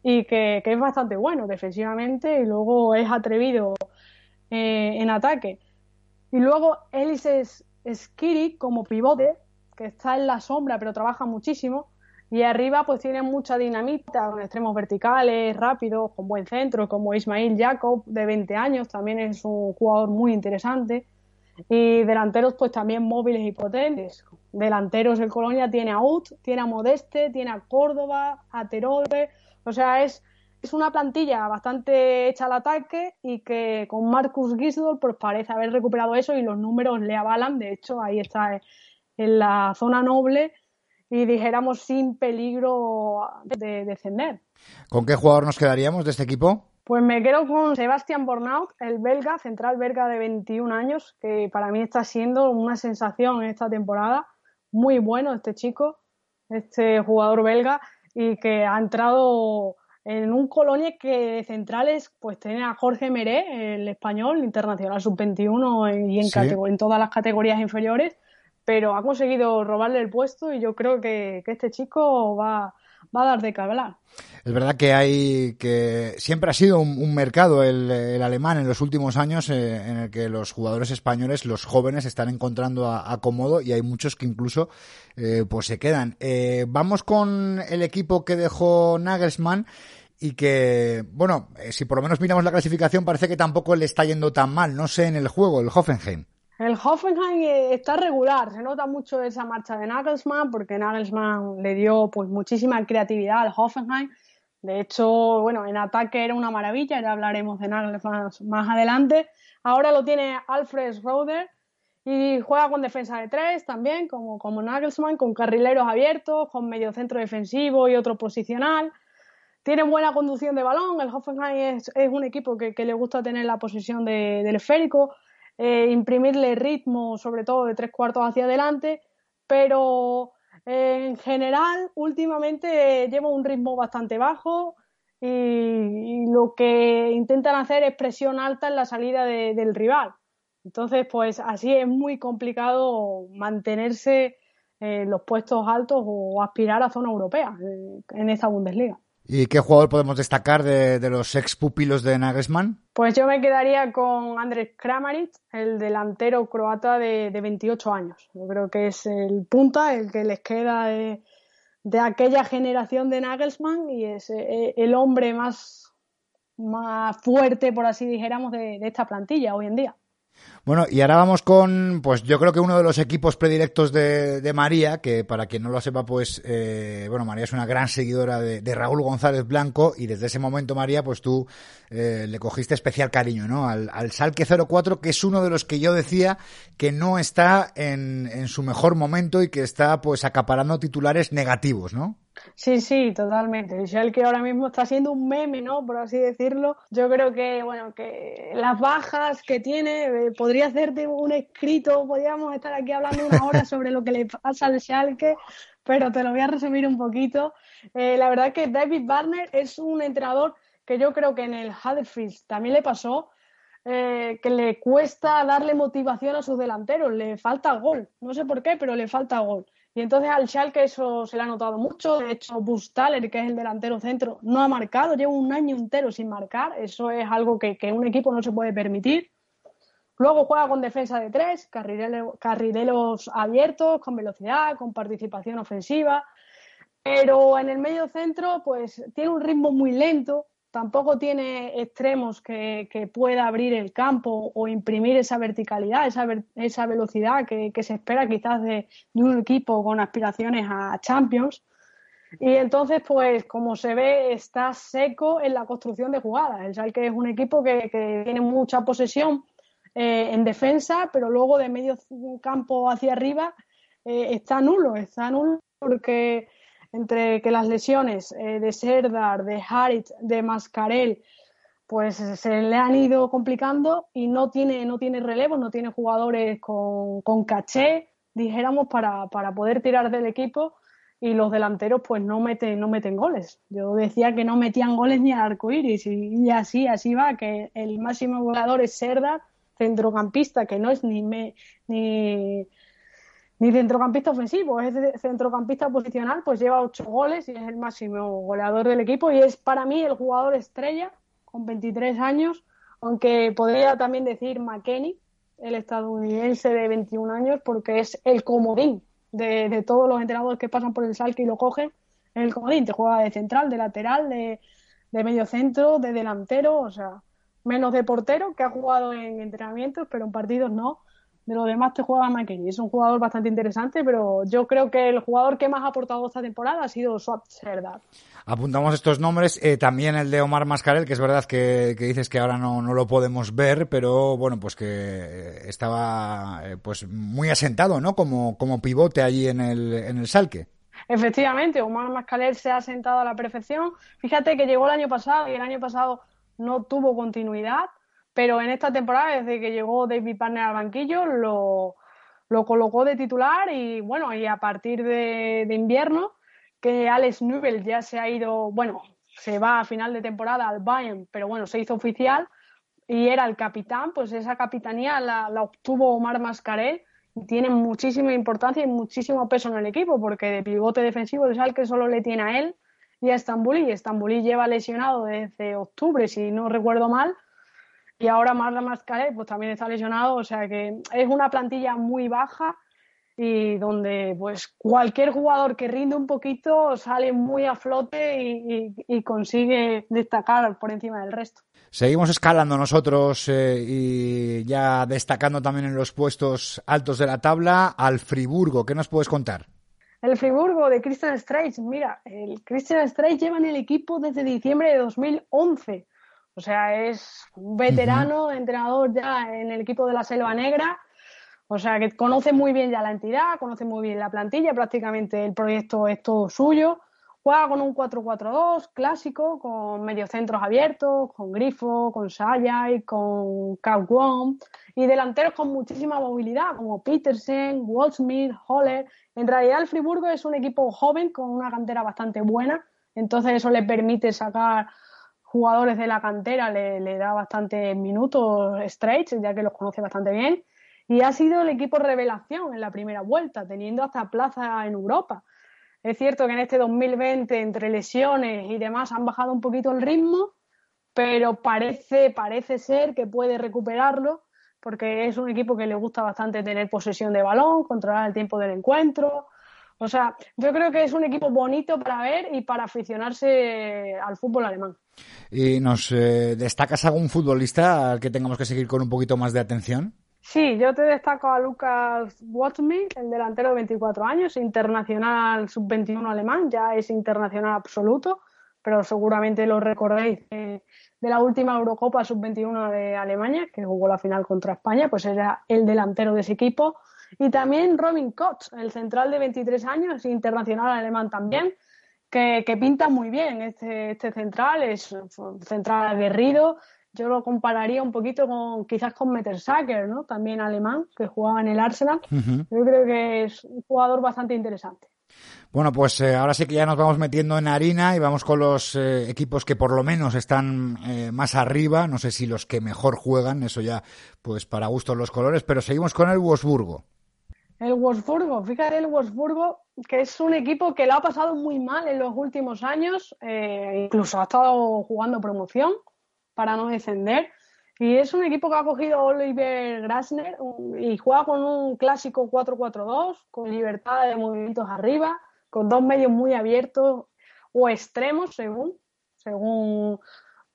y que, es bastante bueno defensivamente y luego es atrevido eh, en ataque. Y luego Elises Skiri como pivote, que está en la sombra pero trabaja muchísimo. Y arriba pues tiene mucha dinamita, con extremos verticales, rápidos, con buen centro, como Ismail Jacob, de 20 años, también es un jugador muy interesante. Y delanteros, pues también móviles y potentes. Delanteros, el Colonia tiene a Ut, tiene a Modeste, tiene a Córdoba, a Terode. O sea, es, es una plantilla bastante hecha al ataque y que con Marcus Gisdol pues parece haber recuperado eso y los números le avalan. De hecho, ahí está en la zona noble y dijéramos sin peligro de descender. ¿Con qué jugador nos quedaríamos de este equipo? Pues me quedo con Sebastián Bornaut, el belga, central belga de 21 años, que para mí está siendo una sensación en esta temporada. Muy bueno este chico, este jugador belga, y que ha entrado en un Colonia que de centrales pues tiene a Jorge Meré, el español, internacional sub-21 y en, en todas las categorías inferiores, pero ha conseguido robarle el puesto y yo creo que, que este chico va, va a dar de qué. Es verdad que hay que siempre ha sido un, mercado el, alemán en los últimos años eh, en el que los jugadores españoles, los jóvenes, están encontrando acomodo y hay muchos que incluso eh, pues se quedan. Eh, vamos con el equipo que dejó Nagelsmann y que, bueno, si por lo menos miramos la clasificación parece que tampoco le está yendo tan mal, no sé, en el juego, el Hoffenheim. El Hoffenheim eh, está regular, se nota mucho esa marcha de Nagelsmann porque Nagelsmann le dio pues muchísima creatividad al Hoffenheim. De hecho, bueno, en ataque era una maravilla, ya hablaremos de Nagelsmann más adelante. Ahora lo tiene Alfred Roder y juega con defensa de tres también, como, como Nagelsmann, con carrileros abiertos, con medio centro defensivo y otro posicional. Tiene buena conducción de balón, el Hoffenheim es, un equipo que, le gusta tener la posición del esférico eh, imprimirle ritmo, sobre todo de tres cuartos hacia adelante, pero eh, en general últimamente lleva un ritmo bastante bajo y, lo que intentan hacer es presión alta en la salida del rival. Entonces, pues así es muy complicado mantenerse en los puestos altos o aspirar a zona europea eh, en esta Bundesliga. ¿Y qué jugador podemos destacar de, los ex pupilos de Nagelsmann? Pues yo me quedaría con Andrés Kramaric, el delantero croata de, 28 años. Yo creo que es el punta, el que les queda de, de aquella generación de Nagelsmann y es eh, el hombre más, más fuerte, por así dijéramos, de esta plantilla hoy en día. Bueno, y ahora vamos con, pues yo creo que uno de los equipos predilectos de, de María, que para quien no lo sepa, pues, eh, bueno, María es una gran seguidora de, Raúl González Blanco y desde ese momento, María, pues tú eh, le cogiste especial cariño, ¿no? Al, al, Salque 04, que es uno de los que yo decía que no está en, en su mejor momento y que está, pues, acaparando titulares negativos, ¿no? Sí, sí, totalmente. El que ahora mismo está siendo un meme, ¿no? Por así decirlo. Yo creo que, bueno, que las bajas que tiene, eh, podría hacerte un escrito, podríamos estar aquí hablando una hora sobre lo que le pasa al Schalke, pero te lo voy a resumir un poquito. Eh, la verdad que David Barner es un entrenador que yo creo que en el Huddersfield también le pasó, eh, que le cuesta darle motivación a sus delanteros, le falta gol. No sé por qué, pero le falta gol. Y entonces al Schalke eso se le ha notado mucho. De hecho, Bustaler, que es el delantero centro, no ha marcado. Lleva un año entero sin marcar. Eso es algo que, un equipo no se puede permitir. Luego juega con defensa de tres, carrileros abiertos, con velocidad, con participación ofensiva. Pero en el medio centro, pues tiene un ritmo muy lento tampoco tiene extremos que, pueda abrir el campo o imprimir esa verticalidad, esa, esa velocidad que, se espera quizás de, un equipo con aspiraciones a Champions. Y entonces, pues como se ve, está seco en la construcción de jugadas. El que es un equipo que, tiene mucha posesión eh, en defensa, pero luego de medio campo hacia arriba eh, está nulo, está nulo porque entre que las lesiones eh, de Serdar, de Harit, de Mascarel, pues se le han ido complicando y no tiene, no tiene relevo, no tiene jugadores con, con caché, dijéramos, para, para, poder tirar del equipo y los delanteros pues no meten, no meten goles. Yo decía que no metían goles ni al arco iris y, y así, así va, que el máximo goleador es Serdar, centrocampista, que no es ni, me, ni ni centrocampista ofensivo, es centrocampista posicional, pues lleva ocho goles y es el máximo goleador del equipo y es para mí el jugador estrella con 23 años, aunque podría también decir McKenny, el estadounidense de 21 años, porque es el comodín de, todos los entrenadores que pasan por el salque y lo cogen, es el comodín, te juega de central, de lateral, de, de medio centro, de delantero, o sea, menos de portero, que ha jugado en entrenamientos, pero en partidos no de lo demás te juega McKenny. Es un jugador bastante interesante, pero yo creo que el jugador que más ha aportado esta temporada ha sido Swap Serdar. Apuntamos estos nombres, eh, también el de Omar Mascarel, que es verdad que, dices que ahora no, no, lo podemos ver, pero bueno, pues que eh, estaba eh, pues muy asentado, ¿no? Como, como pivote allí en el, en el Salque. Efectivamente, Omar Mascarel se ha asentado a la perfección. Fíjate que llegó el año pasado y el año pasado no tuvo continuidad pero en esta temporada, desde que llegó David Parner al banquillo, lo, colocó de titular y bueno, y a partir de, invierno, que Alex Nubel ya se ha ido, bueno, se va a final de temporada al Bayern, pero bueno, se hizo oficial y era el capitán, pues esa capitanía la, obtuvo Omar Mascarel y tiene muchísima importancia y muchísimo peso en el equipo, porque de pivote defensivo es al que solo le tiene a él y a Estambulí. Estambulí lleva lesionado desde octubre, si no recuerdo mal, y ahora Marla Mascaré pues también está lesionado, o sea que es una plantilla muy baja y donde pues cualquier jugador que rinde un poquito sale muy a flote y, consigue destacar por encima del resto. Seguimos escalando nosotros eh, y ya destacando también en los puestos altos de la tabla al Friburgo. ¿Qué nos puedes contar? El Friburgo de Christian Streich, mira, el Christian Streich lleva en el equipo desde diciembre de 2011. O sea, es un veterano, entrenador ya en el equipo de la Selva Negra. O sea, que conoce muy bien ya la entidad, conoce muy bien la plantilla, prácticamente el proyecto es todo suyo. Juega con un 4-4-2 clásico, con mediocentros abiertos, con Grifo, con Sayay, con Wong y delanteros con muchísima movilidad, como Petersen, Waldsmith, Holler. En realidad, el Friburgo es un equipo joven con una cantera bastante buena, entonces eso le permite sacar jugadores de la cantera le, da bastante minutos Stretch, ya que los conoce bastante bien. Y ha sido el equipo revelación en la primera vuelta, teniendo hasta plaza en Europa. Es cierto que en este 2020, entre lesiones y demás, han bajado un poquito el ritmo, pero parece, parece ser que puede recuperarlo, porque es un equipo que le gusta bastante tener posesión de balón, controlar el tiempo del encuentro, O sea, yo creo que es un equipo bonito para ver y para aficionarse al fútbol alemán. ¿Y nos eh, destacas algún futbolista al que tengamos que seguir con un poquito más de atención? Sí, yo te destaco a Lucas Watmi, el delantero de 24 años, internacional sub-21 alemán, ya es internacional absoluto, pero seguramente lo recordéis de, de la última Eurocopa sub-21 de Alemania, que jugó la final contra España, pues era el delantero de ese equipo. Y también Robin Koch, el central de 23 años, internacional alemán también, que, que pinta muy bien este, este central, es un central aguerrido, yo lo compararía un poquito con quizás con Mettersacker, ¿no? También alemán, que jugaba en el Arsenal. Yo creo que es un jugador bastante interesante. Bueno, pues eh, ahora sí que ya nos vamos metiendo en harina y vamos con los eh, equipos que por lo menos están eh, más arriba. No sé si los que mejor juegan, eso ya, pues para gustos los colores, pero seguimos con el Wolfsburgo. El Wolfsburgo, fíjate el Wolfsburgo, que es un equipo que lo ha pasado muy mal en los últimos años, incluso ha estado jugando promoción para no descender. Y es un equipo que ha cogido Oliver Grasner y juega con un clásico 4-4-2, con libertad de movimientos arriba, con dos medios muy abiertos o extremos, según, según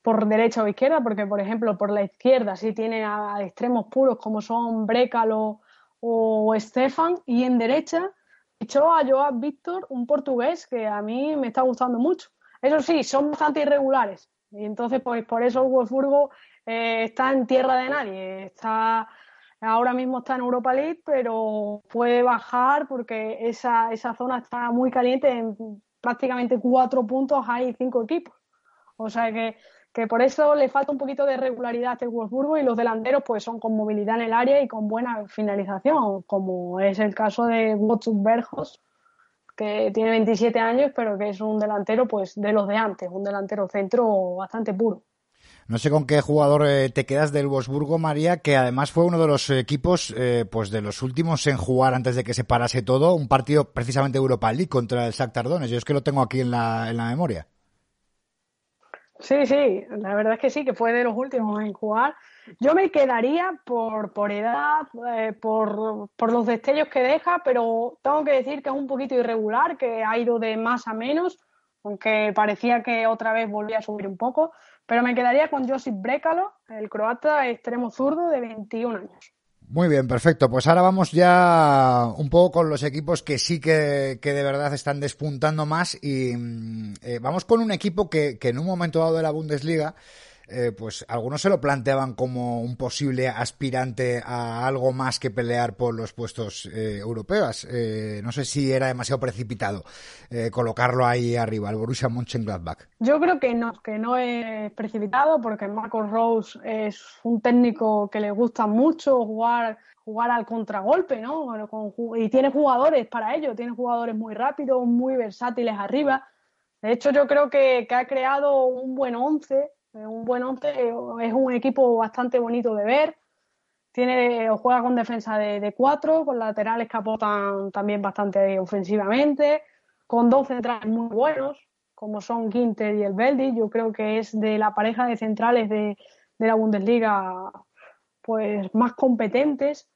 por derecha o izquierda, porque por ejemplo por la izquierda sí tiene a extremos puros como son Brécalo o Stefan, y en derecha echó a Joao Víctor, un portugués que a mí me está gustando mucho. Eso sí, son bastante irregulares, y entonces, pues por eso Wolfsburgo eh, está en tierra de nadie. Está ahora mismo está en Europa League, pero puede bajar porque esa, esa zona está muy caliente. En prácticamente cuatro puntos hay cinco equipos. O sea que, que por eso le falta un poquito de regularidad a este Wolfsburgo y los delanteros pues son con movilidad en el área y con buena finalización, como es el caso de Bergos, que tiene 27 años, pero que es un delantero pues de los de antes, un delantero centro bastante puro. No sé con qué jugador eh, te quedas del Wolfsburgo, María, que además fue uno de los equipos eh, pues de los últimos en jugar antes de que se parase todo, un partido precisamente Europa League contra el Shakhtar Donetsk. Yo es que lo tengo aquí en la, en la memoria. Sí, sí, la verdad es que sí, que fue de los últimos en jugar. Yo me quedaría por, por edad, eh, por, por, los destellos que deja, pero tengo que decir que es un poquito irregular, que ha ido de más a menos, aunque parecía que otra vez volvía a subir un poco. Pero me quedaría con Josip Brekalo, el croata extremo zurdo de 21 años. Muy bien, perfecto. Pues ahora vamos ya un poco con los equipos que sí que, que de verdad están despuntando más y eh, vamos con un equipo que, que en un momento dado de la Bundesliga eh, pues algunos se lo planteaban como un posible aspirante a algo más que pelear por los puestos eh, europeos. Eh, no sé si era demasiado precipitado colocarlo ahí arriba, el Borussia Mönchengladbach. Yo creo que no, que no es precipitado porque Marcos Rose es un técnico que le gusta mucho jugar jugar al contragolpe, ¿no? Bueno, con, y tiene jugadores para ello, tiene jugadores muy rápidos, muy versátiles arriba. De hecho, yo creo que, que ha creado un buen once un buen once, es un equipo bastante bonito de ver. Tiene, juega con defensa de, cuatro, con laterales que aportan también bastante ofensivamente, con dos centrales muy buenos, como son Ginter y el Beldi. Yo creo que es de la pareja de centrales de, de la Bundesliga pues más competentes,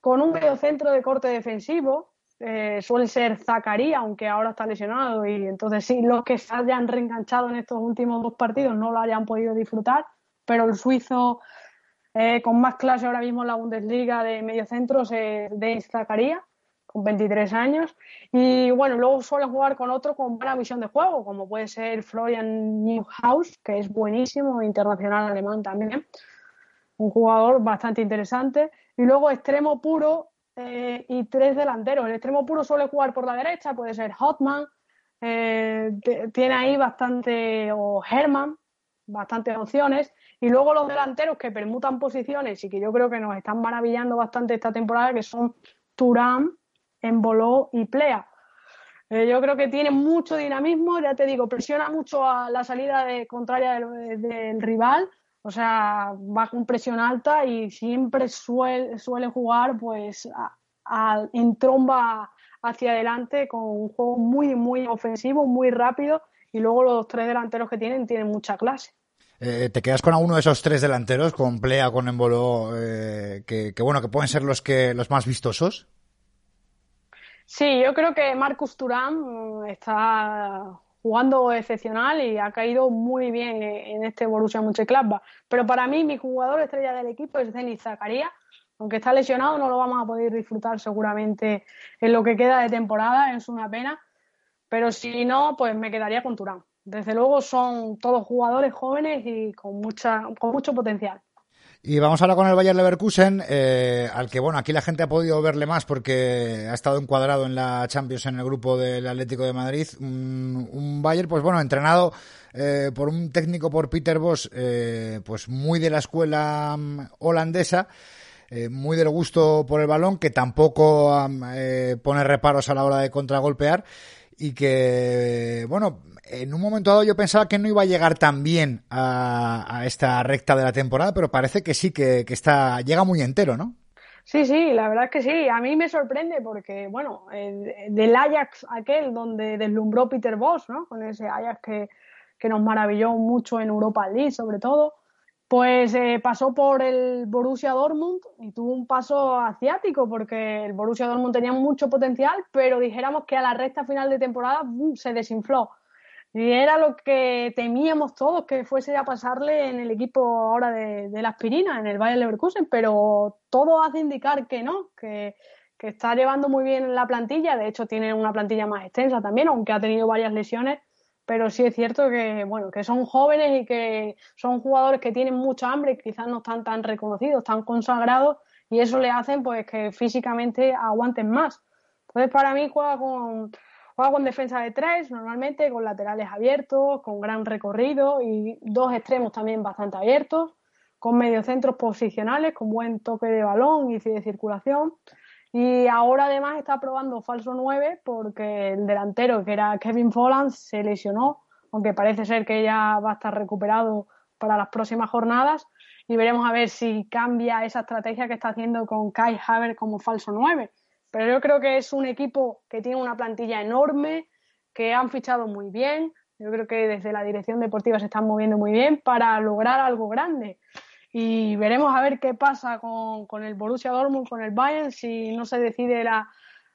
con un medio centro de corte defensivo, eh, suele ser Zacarías, aunque ahora está lesionado y entonces sí, los que se hayan reenganchado en estos últimos dos partidos no lo hayan podido disfrutar, pero el suizo eh, con más clase ahora mismo en la Bundesliga de mediocentros es Denis Zacarías, con 23 años, y bueno, luego suele jugar con otro con buena visión de juego, como puede ser Florian Neuhaus, que es buenísimo, internacional alemán también, un jugador bastante interesante, y luego extremo puro eh, y tres delanteros. El extremo puro suele jugar por la derecha, puede ser Hotman, eh, tiene ahí bastante, o Herman, bastantes opciones. Y luego los delanteros que permutan posiciones y que yo creo que nos están maravillando bastante esta temporada, que son Turán, Emboló y Plea. Eh, yo creo que tiene mucho dinamismo, ya te digo, presiona mucho a la salida de, contraria del rival o sea, va con presión alta y siempre suele, suele jugar pues en tromba hacia adelante con un juego muy, muy ofensivo, muy rápido y luego los tres delanteros que tienen tienen mucha clase. Eh, ¿Te quedas con alguno de esos tres delanteros, con Plea, con Embolo, eh, que, que, bueno, que pueden ser los que los más vistosos? Sí, yo creo que Marcus Turán mm, está jugando excepcional y ha caído muy bien en este Borussia Mönchengladbach. Pero para mí, mi jugador estrella del equipo es Denis Zakaria. Aunque está lesionado, no lo vamos a poder disfrutar seguramente en lo que queda de temporada, es una pena. Pero si no, pues me quedaría con Turán. Desde luego son todos jugadores jóvenes y con, mucha, con mucho potencial. Y vamos ahora con el Bayern Leverkusen, eh, al que, bueno, aquí la gente ha podido verle más porque ha estado encuadrado en la Champions en el grupo del Atlético de Madrid. Un, Bayern, pues bueno, entrenado eh, por un técnico, por Peter Bosch, eh, pues muy de la escuela mm, holandesa. Eh, muy del gusto por el balón, que tampoco eh, pone reparos a la hora de contragolpear y que, bueno, en un momento dado yo pensaba que no iba a llegar tan bien a, esta recta de la temporada, pero parece que sí, que, está llega muy entero, ¿no? Sí, sí, la verdad es que sí. A mí me sorprende porque, bueno, del Ajax aquel donde deslumbró Peter Bosch, ¿no? Con ese Ajax que, que nos maravilló mucho en Europa League, sobre todo, pues eh, pasó por el Borussia Dortmund y tuvo un paso asiático porque el Borussia Dortmund tenía mucho potencial, pero dijéramos que a la recta final de temporada se desinfló. Y era lo que temíamos todos que fuese a pasarle en el equipo ahora de, la aspirina, en el Bayern Leverkusen, pero todo hace indicar que no, que, que está llevando muy bien la plantilla. De hecho, tiene una plantilla más extensa también, aunque ha tenido varias lesiones pero sí es cierto que bueno que son jóvenes y que son jugadores que tienen mucha hambre quizás no están tan reconocidos tan consagrados y eso le hacen pues que físicamente aguanten más. Entonces para mí juega con juega con defensa de tres normalmente con laterales abiertos con gran recorrido y dos extremos también bastante abiertos con mediocentros posicionales con buen toque de balón y de circulación y ahora además está probando falso 9 porque el delantero, que era Kevin Folland, se lesionó, aunque parece ser que ya va a estar recuperado para las próximas jornadas. Y veremos a ver si cambia esa estrategia que está haciendo con Kai Havertz como falso 9. Pero yo creo que es un equipo que tiene una plantilla enorme, que han fichado muy bien. Yo creo que desde la dirección deportiva se están moviendo muy bien para lograr algo grande y veremos a ver qué pasa con, con, el Borussia Dortmund, con el Bayern, si no se decide la,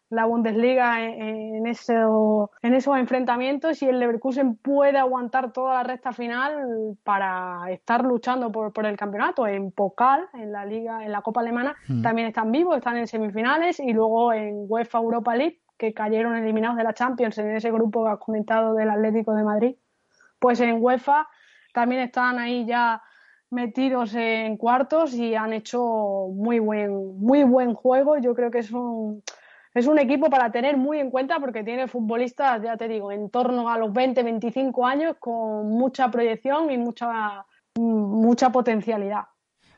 la Bundesliga en, en, eso, en esos enfrentamientos y el Leverkusen puede aguantar toda la recta final para estar luchando por, por el campeonato. En Pokal, en la liga, en la Copa Alemana, hmm. también están vivos, están en semifinales y luego en UEFA Europa League, que cayeron eliminados de la Champions en ese grupo que has comentado del Atlético de Madrid. Pues en UEFA también están ahí ya metidos en cuartos y han hecho muy buen, muy buen juego. Yo creo que es un, es un equipo para tener muy en cuenta porque tiene futbolistas, ya te digo, en torno a los 20, 25 años con mucha proyección y mucha, mucha potencialidad.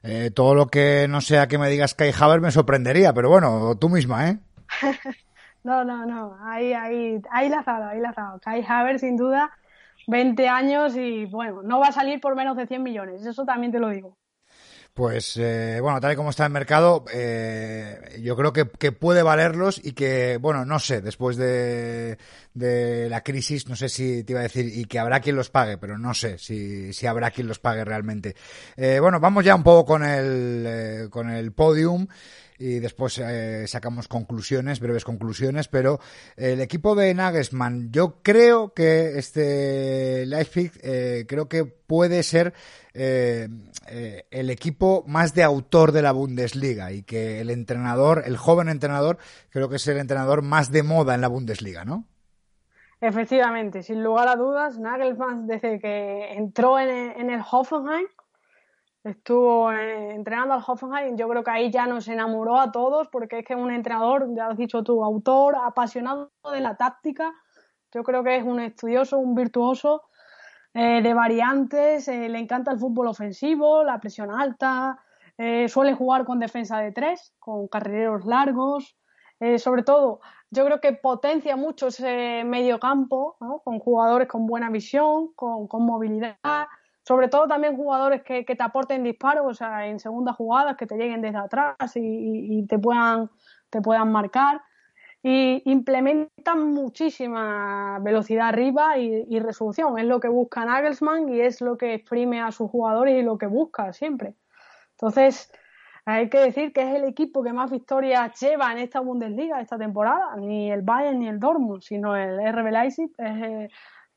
Eh, todo lo que no sea que me digas Kai Havertz me sorprendería, pero bueno, tú misma, ¿eh? <laughs> no, no, no, ahí, ahí, ahí lazado, ahí lazado. Kai Havertz sin duda 20 años y bueno, no va a salir por menos de 100 millones, eso también te lo digo. Pues eh, bueno, tal y como está el mercado, eh, yo creo que, puede valerlos y que, bueno, no sé, después de, de, la crisis, no sé si te iba a decir, y que habrá quien los pague, pero no sé si, si habrá quien los pague realmente. Eh, bueno, vamos ya un poco con el, con el podium y después eh, sacamos conclusiones, breves conclusiones, pero el equipo de Nagelsmann, yo creo que este Leipzig, eh, creo que puede ser eh, el equipo más de autor de la Bundesliga y que el entrenador, el joven entrenador, creo que es el entrenador más de moda en la Bundesliga, ¿no? Efectivamente, sin lugar a dudas, Nagelsmann desde que entró en, en el Hoffenheim Estuvo eh, entrenando al Hoffenheim, yo creo que ahí ya nos enamoró a todos porque es que es un entrenador, ya has dicho tú, autor, apasionado de la táctica. Yo creo que es un estudioso, un virtuoso eh, de variantes, eh, le encanta el fútbol ofensivo, la presión alta, suele jugar con defensa de tres, con carrileros largos. sobre todo, yo creo que potencia mucho ese medio campo, con jugadores con buena visión, con, con movilidad sobre todo también jugadores que, te aporten disparos, o sea, en segundas jugadas, que te lleguen desde atrás y, te, puedan, te puedan marcar. Y implementan muchísima velocidad arriba y, resolución. Es lo que busca Nagelsmann y es lo que exprime a sus jugadores y lo que busca siempre. Entonces, Hay que decir que es el equipo que más victorias lleva en esta Bundesliga esta temporada, ni el Bayern ni el Dortmund, sino el RB Leipzig. Eh,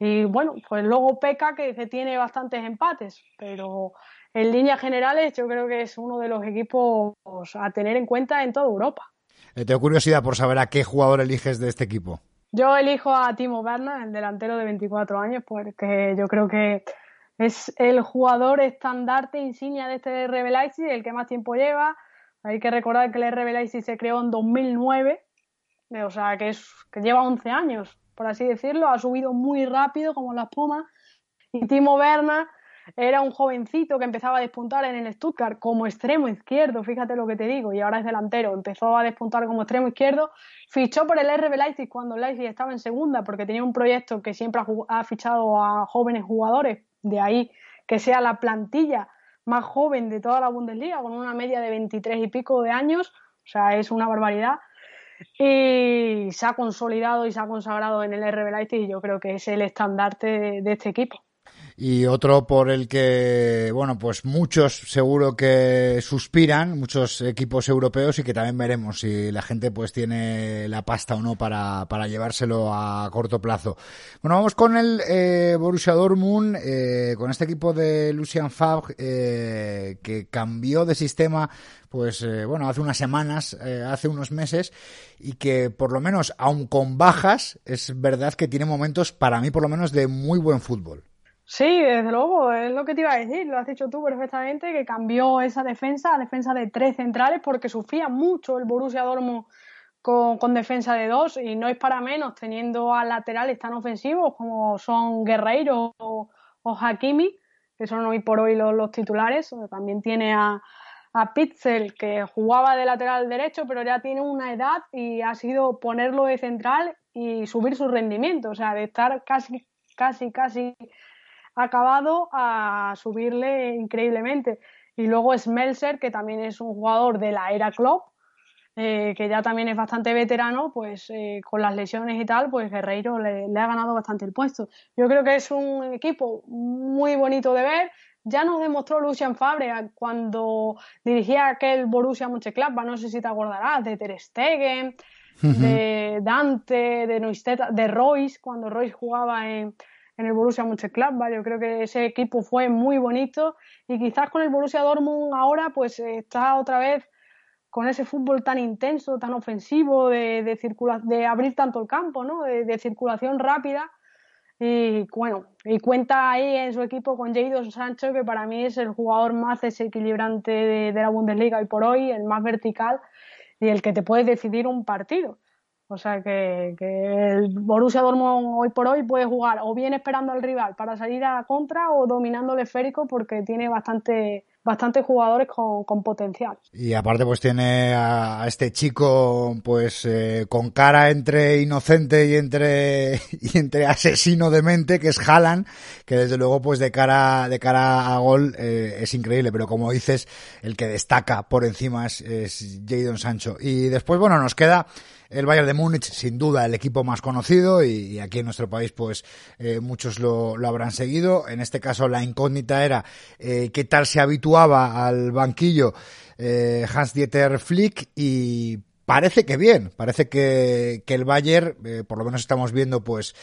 y bueno, pues luego peca que tiene bastantes empates, pero en líneas generales yo creo que es uno de los equipos a tener en cuenta en toda Europa. Eh, tengo curiosidad por saber a qué jugador eliges de este equipo. Yo elijo a Timo Werner, el delantero de 24 años, porque yo creo que es el jugador estandarte insignia de este RB Leipzig, el que más tiempo lleva. Hay que recordar que el RB Leipzig se creó en 2009, o sea, que, es, que lleva 11 años, por así decirlo. Ha subido muy rápido, como la espuma. Y Timo Werner era un jovencito que empezaba a despuntar en el Stuttgart como extremo izquierdo, fíjate lo que te digo, y ahora es delantero. Empezó a despuntar como extremo izquierdo, fichó por el RB Leipzig cuando Leipzig estaba en segunda, porque tenía un proyecto que siempre ha, fichado a jóvenes jugadores, de ahí que sea la plantilla más joven de toda la Bundesliga, con una media de 23 y pico de años, o sea, es una barbaridad. Y se ha consolidado y se ha consagrado en el RB Leipzig y yo creo que es el estandarte de este equipo y otro por el que, bueno, pues muchos seguro que suspiran, muchos equipos europeos y que también veremos si la gente pues tiene la pasta o no para, para llevárselo a corto plazo. Bueno, vamos con el eh, Borussia Dortmund, eh, con este equipo de Lucian Favre eh, que cambió de sistema pues eh, bueno, hace unas semanas, eh, hace unos meses, y que por lo menos, aun con bajas, es verdad que tiene momentos, para mí por lo menos, de muy buen fútbol. Sí, desde luego, es lo que te iba a decir, lo has dicho tú perfectamente, que cambió esa defensa a defensa de tres centrales porque sufría mucho el Borussia Dortmund con, defensa de dos y no es para menos teniendo a laterales tan ofensivos como son Guerreiro o, Hakimi, que son hoy por hoy los, titulares, también tiene a, a Pitzel que jugaba de lateral derecho pero ya tiene una edad y ha sido ponerlo de central y subir su rendimiento, o sea, de estar casi, casi, casi acabado a subirle increíblemente. Y luego Smelser, que también es un jugador de la era club, eh, que ya también es bastante veterano, pues eh, con las lesiones y tal, pues Guerreiro le, ha ganado bastante el puesto. Yo creo que es un equipo muy bonito de ver. Ya nos demostró Lucian Fabre cuando dirigía aquel Borussia Mönchengladbach, no sé si te acordarás, de Ter Stegen, de Dante, de Neusteta, de Royce, cuando Royce jugaba en, en el Borussia Mönchengladbach. Yo creo que ese equipo fue muy bonito y quizás con el Borussia Dortmund ahora pues está otra vez con ese fútbol tan intenso, tan ofensivo, de, de, de abrir tanto el campo, ¿no? de, circulación rápida. Y bueno, y cuenta ahí en su equipo con Jadon Sancho, que para mí es el jugador más desequilibrante de, de la Bundesliga y por hoy, el más vertical y el que te puede decidir un partido. O sea que, el Borussia Dortmund hoy por hoy puede jugar o bien esperando al rival para salir a la contra o dominando el esférico porque tiene bastante bastantes jugadores con, con, potencial. Y aparte pues tiene a, este chico pues eh, con cara entre inocente y entre <laughs> y entre asesino de mente que es Haaland, que desde luego pues de cara de cara a gol eh, es increíble, pero como dices el que destaca por encima es, es Jadon Sancho. Y después bueno nos queda el Bayern de Múnich, sin duda, el equipo más conocido y, aquí en nuestro país, pues eh, muchos lo, habrán seguido. En este caso, la incógnita era eh, qué tal se habituaba al banquillo eh, Hans-Dieter Flick y parece que bien, parece que, el Bayern, por lo menos estamos viendo, pues,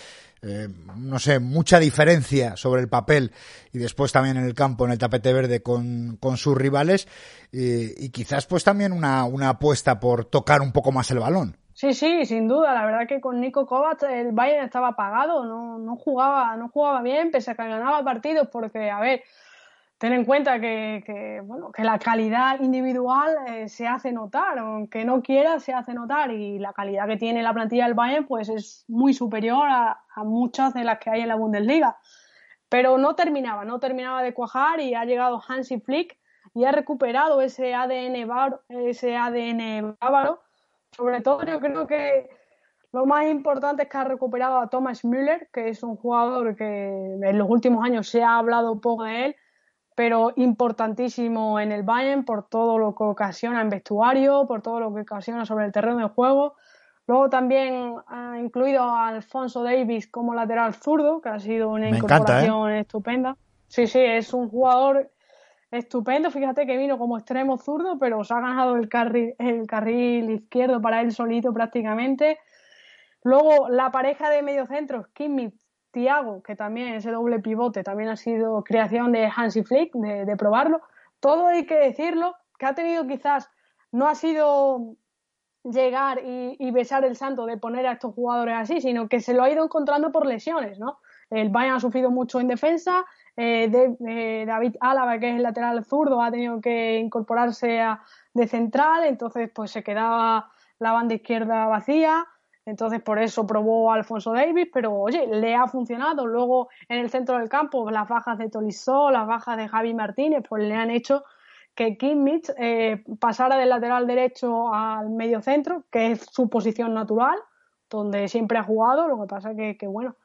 no sé, mucha diferencia sobre el papel y después también en el campo, en el tapete verde con, con sus rivales y, y, quizás pues también una, una apuesta por tocar un poco más el balón. Sí, sí, sin duda. La verdad que con Nico Kovac el Bayern estaba apagado, no, no jugaba, no jugaba bien, pese a que ganaba partidos, porque, a ver, ten en cuenta que, bueno, que la calidad individual eh, se hace notar, aunque no quiera, se hace notar, y la calidad que tiene la plantilla del Bayern, pues es muy superior a, muchas de las que hay en la Bundesliga. Pero no terminaba, no terminaba de cuajar y ha llegado Hansi Flick y ha recuperado ese ADN, ese ADN bávaro sobre todo yo creo que lo más importante es que ha recuperado a Thomas Müller, que es un jugador que en los últimos años se ha hablado poco de él, pero importantísimo en el Bayern por todo lo que ocasiona en vestuario, por todo lo que ocasiona sobre el terreno de juego. Luego también ha incluido a Alfonso Davis como lateral zurdo, que ha sido una ¿eh? incorporación estupenda. Sí, sí, es un jugador estupendo. Fíjate que vino como extremo zurdo, pero se ha ganado el carril, el carril izquierdo para él solito prácticamente. Luego la pareja de mediocentros, Kimmich, Thiago, que también ese doble pivote también ha sido creación de Hansi Flick, de, de probarlo. Todo hay que decirlo, que ha tenido quizás, no ha sido llegar y, besar el santo de poner a estos jugadores así, sino que se lo ha ido encontrando por lesiones, ¿no? El Bayern ha sufrido mucho en defensa, eh, de, eh, David Álava, que es el lateral zurdo, ha tenido que incorporarse a, de central, entonces pues se quedaba la banda izquierda vacía, entonces por eso probó Alfonso Davis, pero oye, le ha funcionado. Luego en el centro del campo, las bajas de Tolisso, las bajas de Javi Martínez, pues le han hecho que Kimmich eh, pasara del lateral derecho al medio centro, que es su posición natural, donde siempre ha jugado, lo que pasa que, que bueno,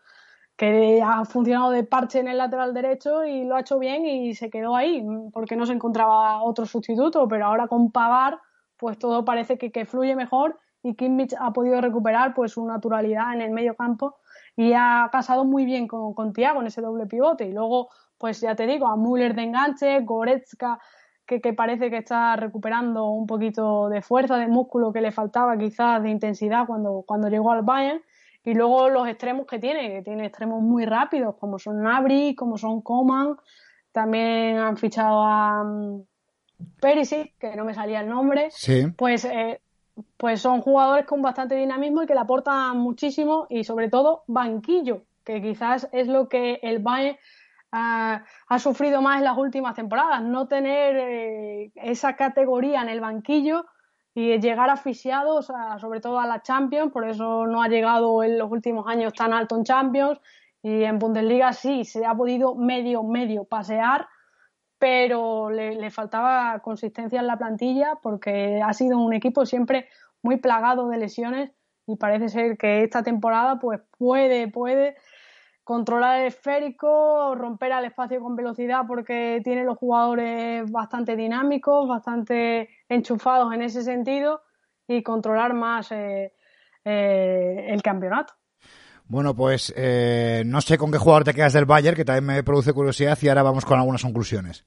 que ha funcionado de parche en el lateral derecho y lo ha hecho bien y se quedó ahí, porque no se encontraba otro sustituto, pero ahora con Pavar, pues todo parece que, que fluye mejor y Kimmich ha podido recuperar pues su naturalidad en el medio campo y ha casado muy bien con, con Thiago en ese doble pivote y luego pues ya te digo a Müller de enganche, Goretzka que, parece que está recuperando un poquito de fuerza, de músculo que le faltaba quizás de intensidad cuando, cuando llegó al Bayern. Y luego los extremos que tiene, que tiene extremos muy rápidos, como son Nabri, como son Coman. También han fichado a um, Perisic, que no me salía el nombre. Sí. Pues, eh, pues son jugadores con bastante dinamismo y que le aportan muchísimo y sobre todo banquillo, que quizás es lo que el Bayern ha, sufrido más en las últimas temporadas, no tener eh, esa categoría en el banquillo y llegar asfixiados, sobre todo a la Champions, por eso no ha llegado en los últimos años tan alto en Champions y en Bundesliga sí, se ha podido medio, medio pasear, pero le, le faltaba consistencia en la plantilla porque ha sido un equipo siempre muy plagado de lesiones y parece ser que esta temporada pues puede, puede controlar el esférico, romper al espacio con velocidad porque tiene los jugadores bastante dinámicos, bastante enchufados en ese sentido y controlar más eh, eh, el campeonato. Bueno, pues eh, no sé con qué jugador te quedas del Bayern, que también me produce curiosidad y ahora vamos con algunas conclusiones.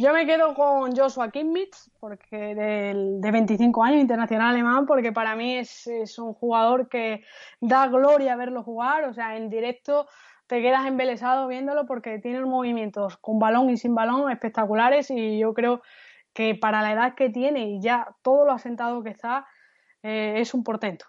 Yo me quedo con Joshua Kimmich, porque de 25 años, internacional alemán, porque para mí es, un jugador que da gloria verlo jugar, o sea, en directo te quedas embelesado viéndolo porque tiene movimientos con balón y sin balón espectaculares y yo creo que para la edad que tiene y ya todo lo asentado que está, eh, es un portento.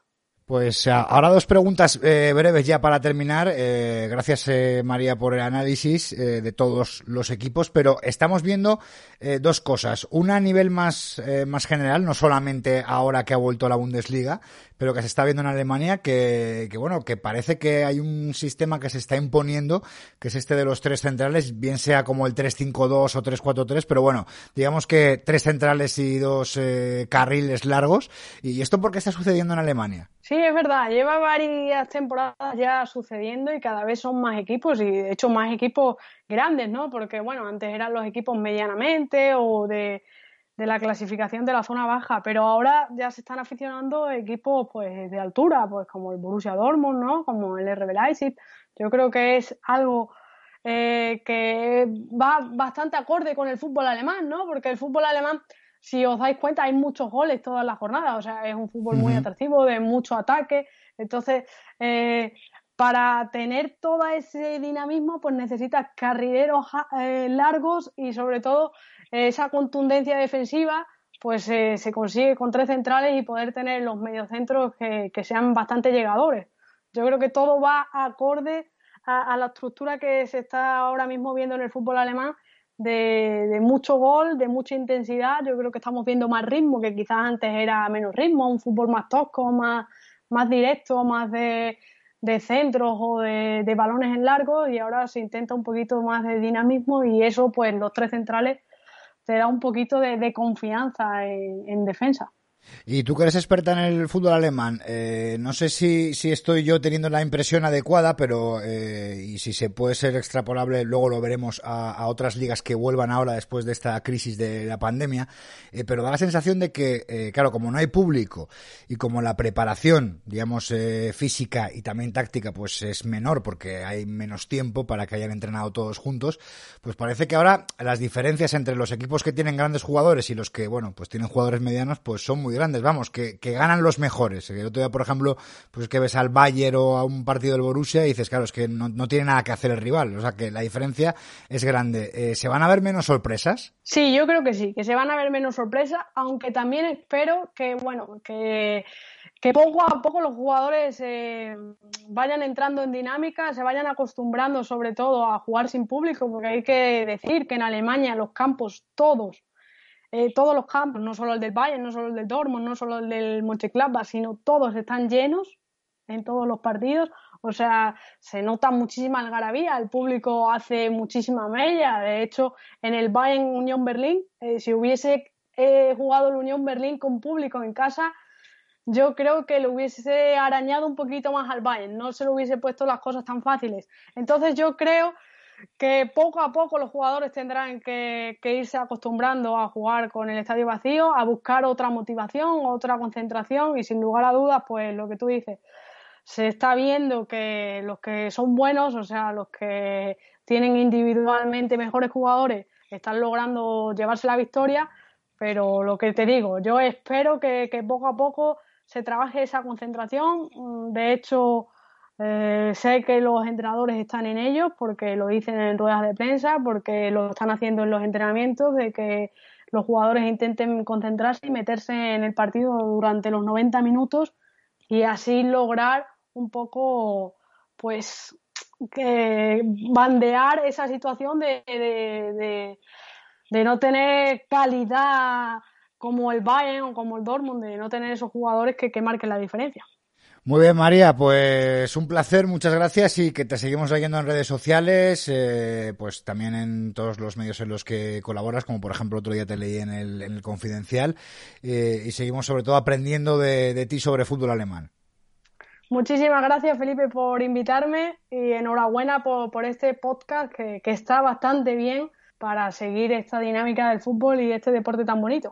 Pues ahora dos preguntas eh, breves ya para terminar. Eh, gracias eh, María por el análisis eh, de todos los equipos, pero estamos viendo eh, dos cosas. Una a nivel más, eh, más general, no solamente ahora que ha vuelto la Bundesliga, pero que se está viendo en Alemania que, bueno, que parece que hay un sistema que se está imponiendo, que es este de los tres centrales, bien sea como el 3-5-2 o 3-4-3, pero bueno, digamos que tres centrales y dos eh, carriles largos. ¿Y esto por qué está sucediendo en Alemania? Sí, es verdad, lleva varias temporadas ya sucediendo y cada vez son más equipos y de hecho más equipos grandes, ¿no? Porque bueno, antes eran los equipos medianamente o de de la clasificación de la zona baja, pero ahora ya se están aficionando equipos pues de altura, pues como el Borussia Dortmund, ¿no? Como el RB Leipzig. Yo creo que es algo eh, que va bastante acorde con el fútbol alemán, ¿no? Porque el fútbol alemán, si os dais cuenta, hay muchos goles todas las jornadas, o sea, es un fútbol muy atractivo, de mucho ataque, entonces eh, para tener todo ese dinamismo, pues necesitas carrileros eh, largos y sobre todo esa contundencia defensiva pues eh, se consigue con tres centrales y poder tener los mediocentros que, que sean bastante llegadores. Yo creo que todo va acorde a, a, la estructura que se está ahora mismo viendo en el fútbol alemán de, de, mucho gol, de mucha intensidad. Yo creo que estamos viendo más ritmo, que quizás antes era menos ritmo, un fútbol más tosco, más, más directo, más de, de centros o de, de balones en largo y ahora se intenta un poquito más de dinamismo y eso pues los tres centrales te da un poquito de, de confianza en, en, defensa. Y tú que eres experta en el fútbol alemán, eh, no sé si, si estoy yo teniendo la impresión adecuada, pero eh, y si se puede ser extrapolable, luego lo veremos a, otras ligas que vuelvan ahora después de esta crisis de la pandemia, eh, pero da la sensación de que, eh, claro, como no hay público y como la preparación, digamos, física y también táctica, pues es menor porque hay menos tiempo para que hayan entrenado todos juntos, pues parece que ahora las diferencias entre los equipos que tienen grandes jugadores y los que, bueno, pues tienen jugadores medianos, pues son muy grandes vamos, que, ganan los mejores. El otro día, por ejemplo, pues que ves al Bayern o a un partido del Borussia y dices, claro, es que no, no tiene nada que hacer el rival. O sea, que la diferencia es grande. Eh, ¿Se van a ver menos sorpresas? Sí, yo creo que sí, que se van a ver menos sorpresas, aunque también espero que, bueno, que, que poco a poco los jugadores eh, vayan entrando en dinámica, se vayan acostumbrando sobre todo a jugar sin público, porque hay que decir que en Alemania los campos todos eh, todos los campos, no solo el del Bayern, no solo el del Dortmund, no solo el del Mönchengladbach, sino todos están llenos en todos los partidos. O sea, se nota muchísima algarabía, el público hace muchísima mella. De hecho, en el Bayern Unión Berlín, eh, si hubiese eh, jugado el Unión Berlín con público en casa, yo creo que lo hubiese arañado un poquito más al Bayern, no se lo hubiese puesto las cosas tan fáciles. Entonces yo creo que poco a poco los jugadores tendrán que, irse acostumbrando a jugar con el estadio vacío, a buscar otra motivación, otra concentración y sin lugar a dudas, pues lo que tú dices, se está viendo que los que son buenos, o sea, los que tienen individualmente mejores jugadores, están logrando llevarse la victoria, pero lo que te digo, yo espero que, que poco a poco se trabaje esa concentración. De hecho, eh, sé que los entrenadores están en ellos porque lo dicen en ruedas de prensa, porque lo están haciendo en los entrenamientos, de que los jugadores intenten concentrarse y meterse en el partido durante los 90 minutos y así lograr un poco, pues, que bandear esa situación de, no tener calidad como el Bayern o como el Dortmund, de no tener esos jugadores que marquen la diferencia. Muy bien, María, pues un placer, muchas gracias y que te seguimos leyendo en redes sociales, eh, pues también en todos los medios en los que colaboras, como por ejemplo otro día te leí en el, en el Confidencial, eh, y seguimos sobre todo aprendiendo de, ti sobre fútbol alemán. Muchísimas gracias, Felipe, por invitarme y enhorabuena por, este podcast que está bastante bien para seguir esta dinámica del fútbol y este deporte tan bonito.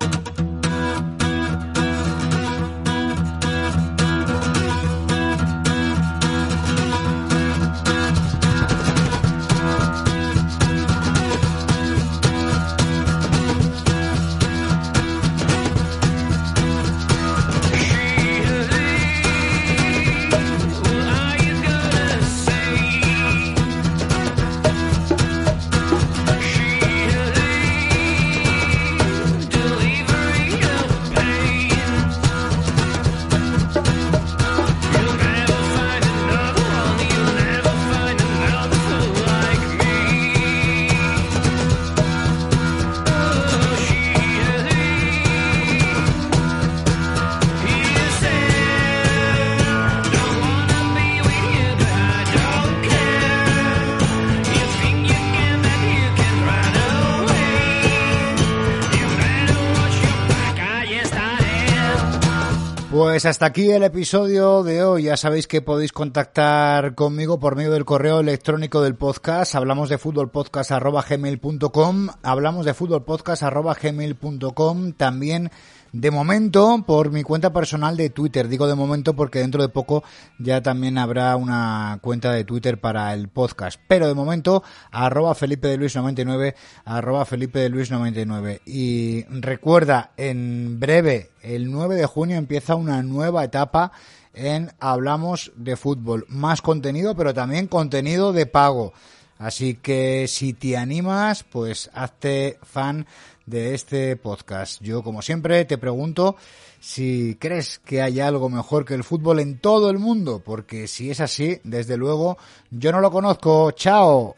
Pues hasta aquí el episodio de hoy. Ya sabéis que podéis contactar conmigo por medio del correo electrónico del podcast. Hablamos de futbolpodcast.gmail.com. Hablamos de futbolpodcast.gmail.com. También de momento por mi cuenta personal de Twitter. Digo de momento porque dentro de poco ya también habrá una cuenta de Twitter para el podcast. Pero de momento, arroba Felipe de Luis 99, arroba Felipe de Luis 99. Y recuerda, en breve, el 9 de junio empieza una nueva etapa en Hablamos de Fútbol. Más contenido, pero también contenido de pago. Así que si te animas, pues hazte fan de este podcast. Yo, como siempre, te pregunto si crees que hay algo mejor que el fútbol en todo el mundo, porque si es así, desde luego, yo no lo conozco. ¡Chao!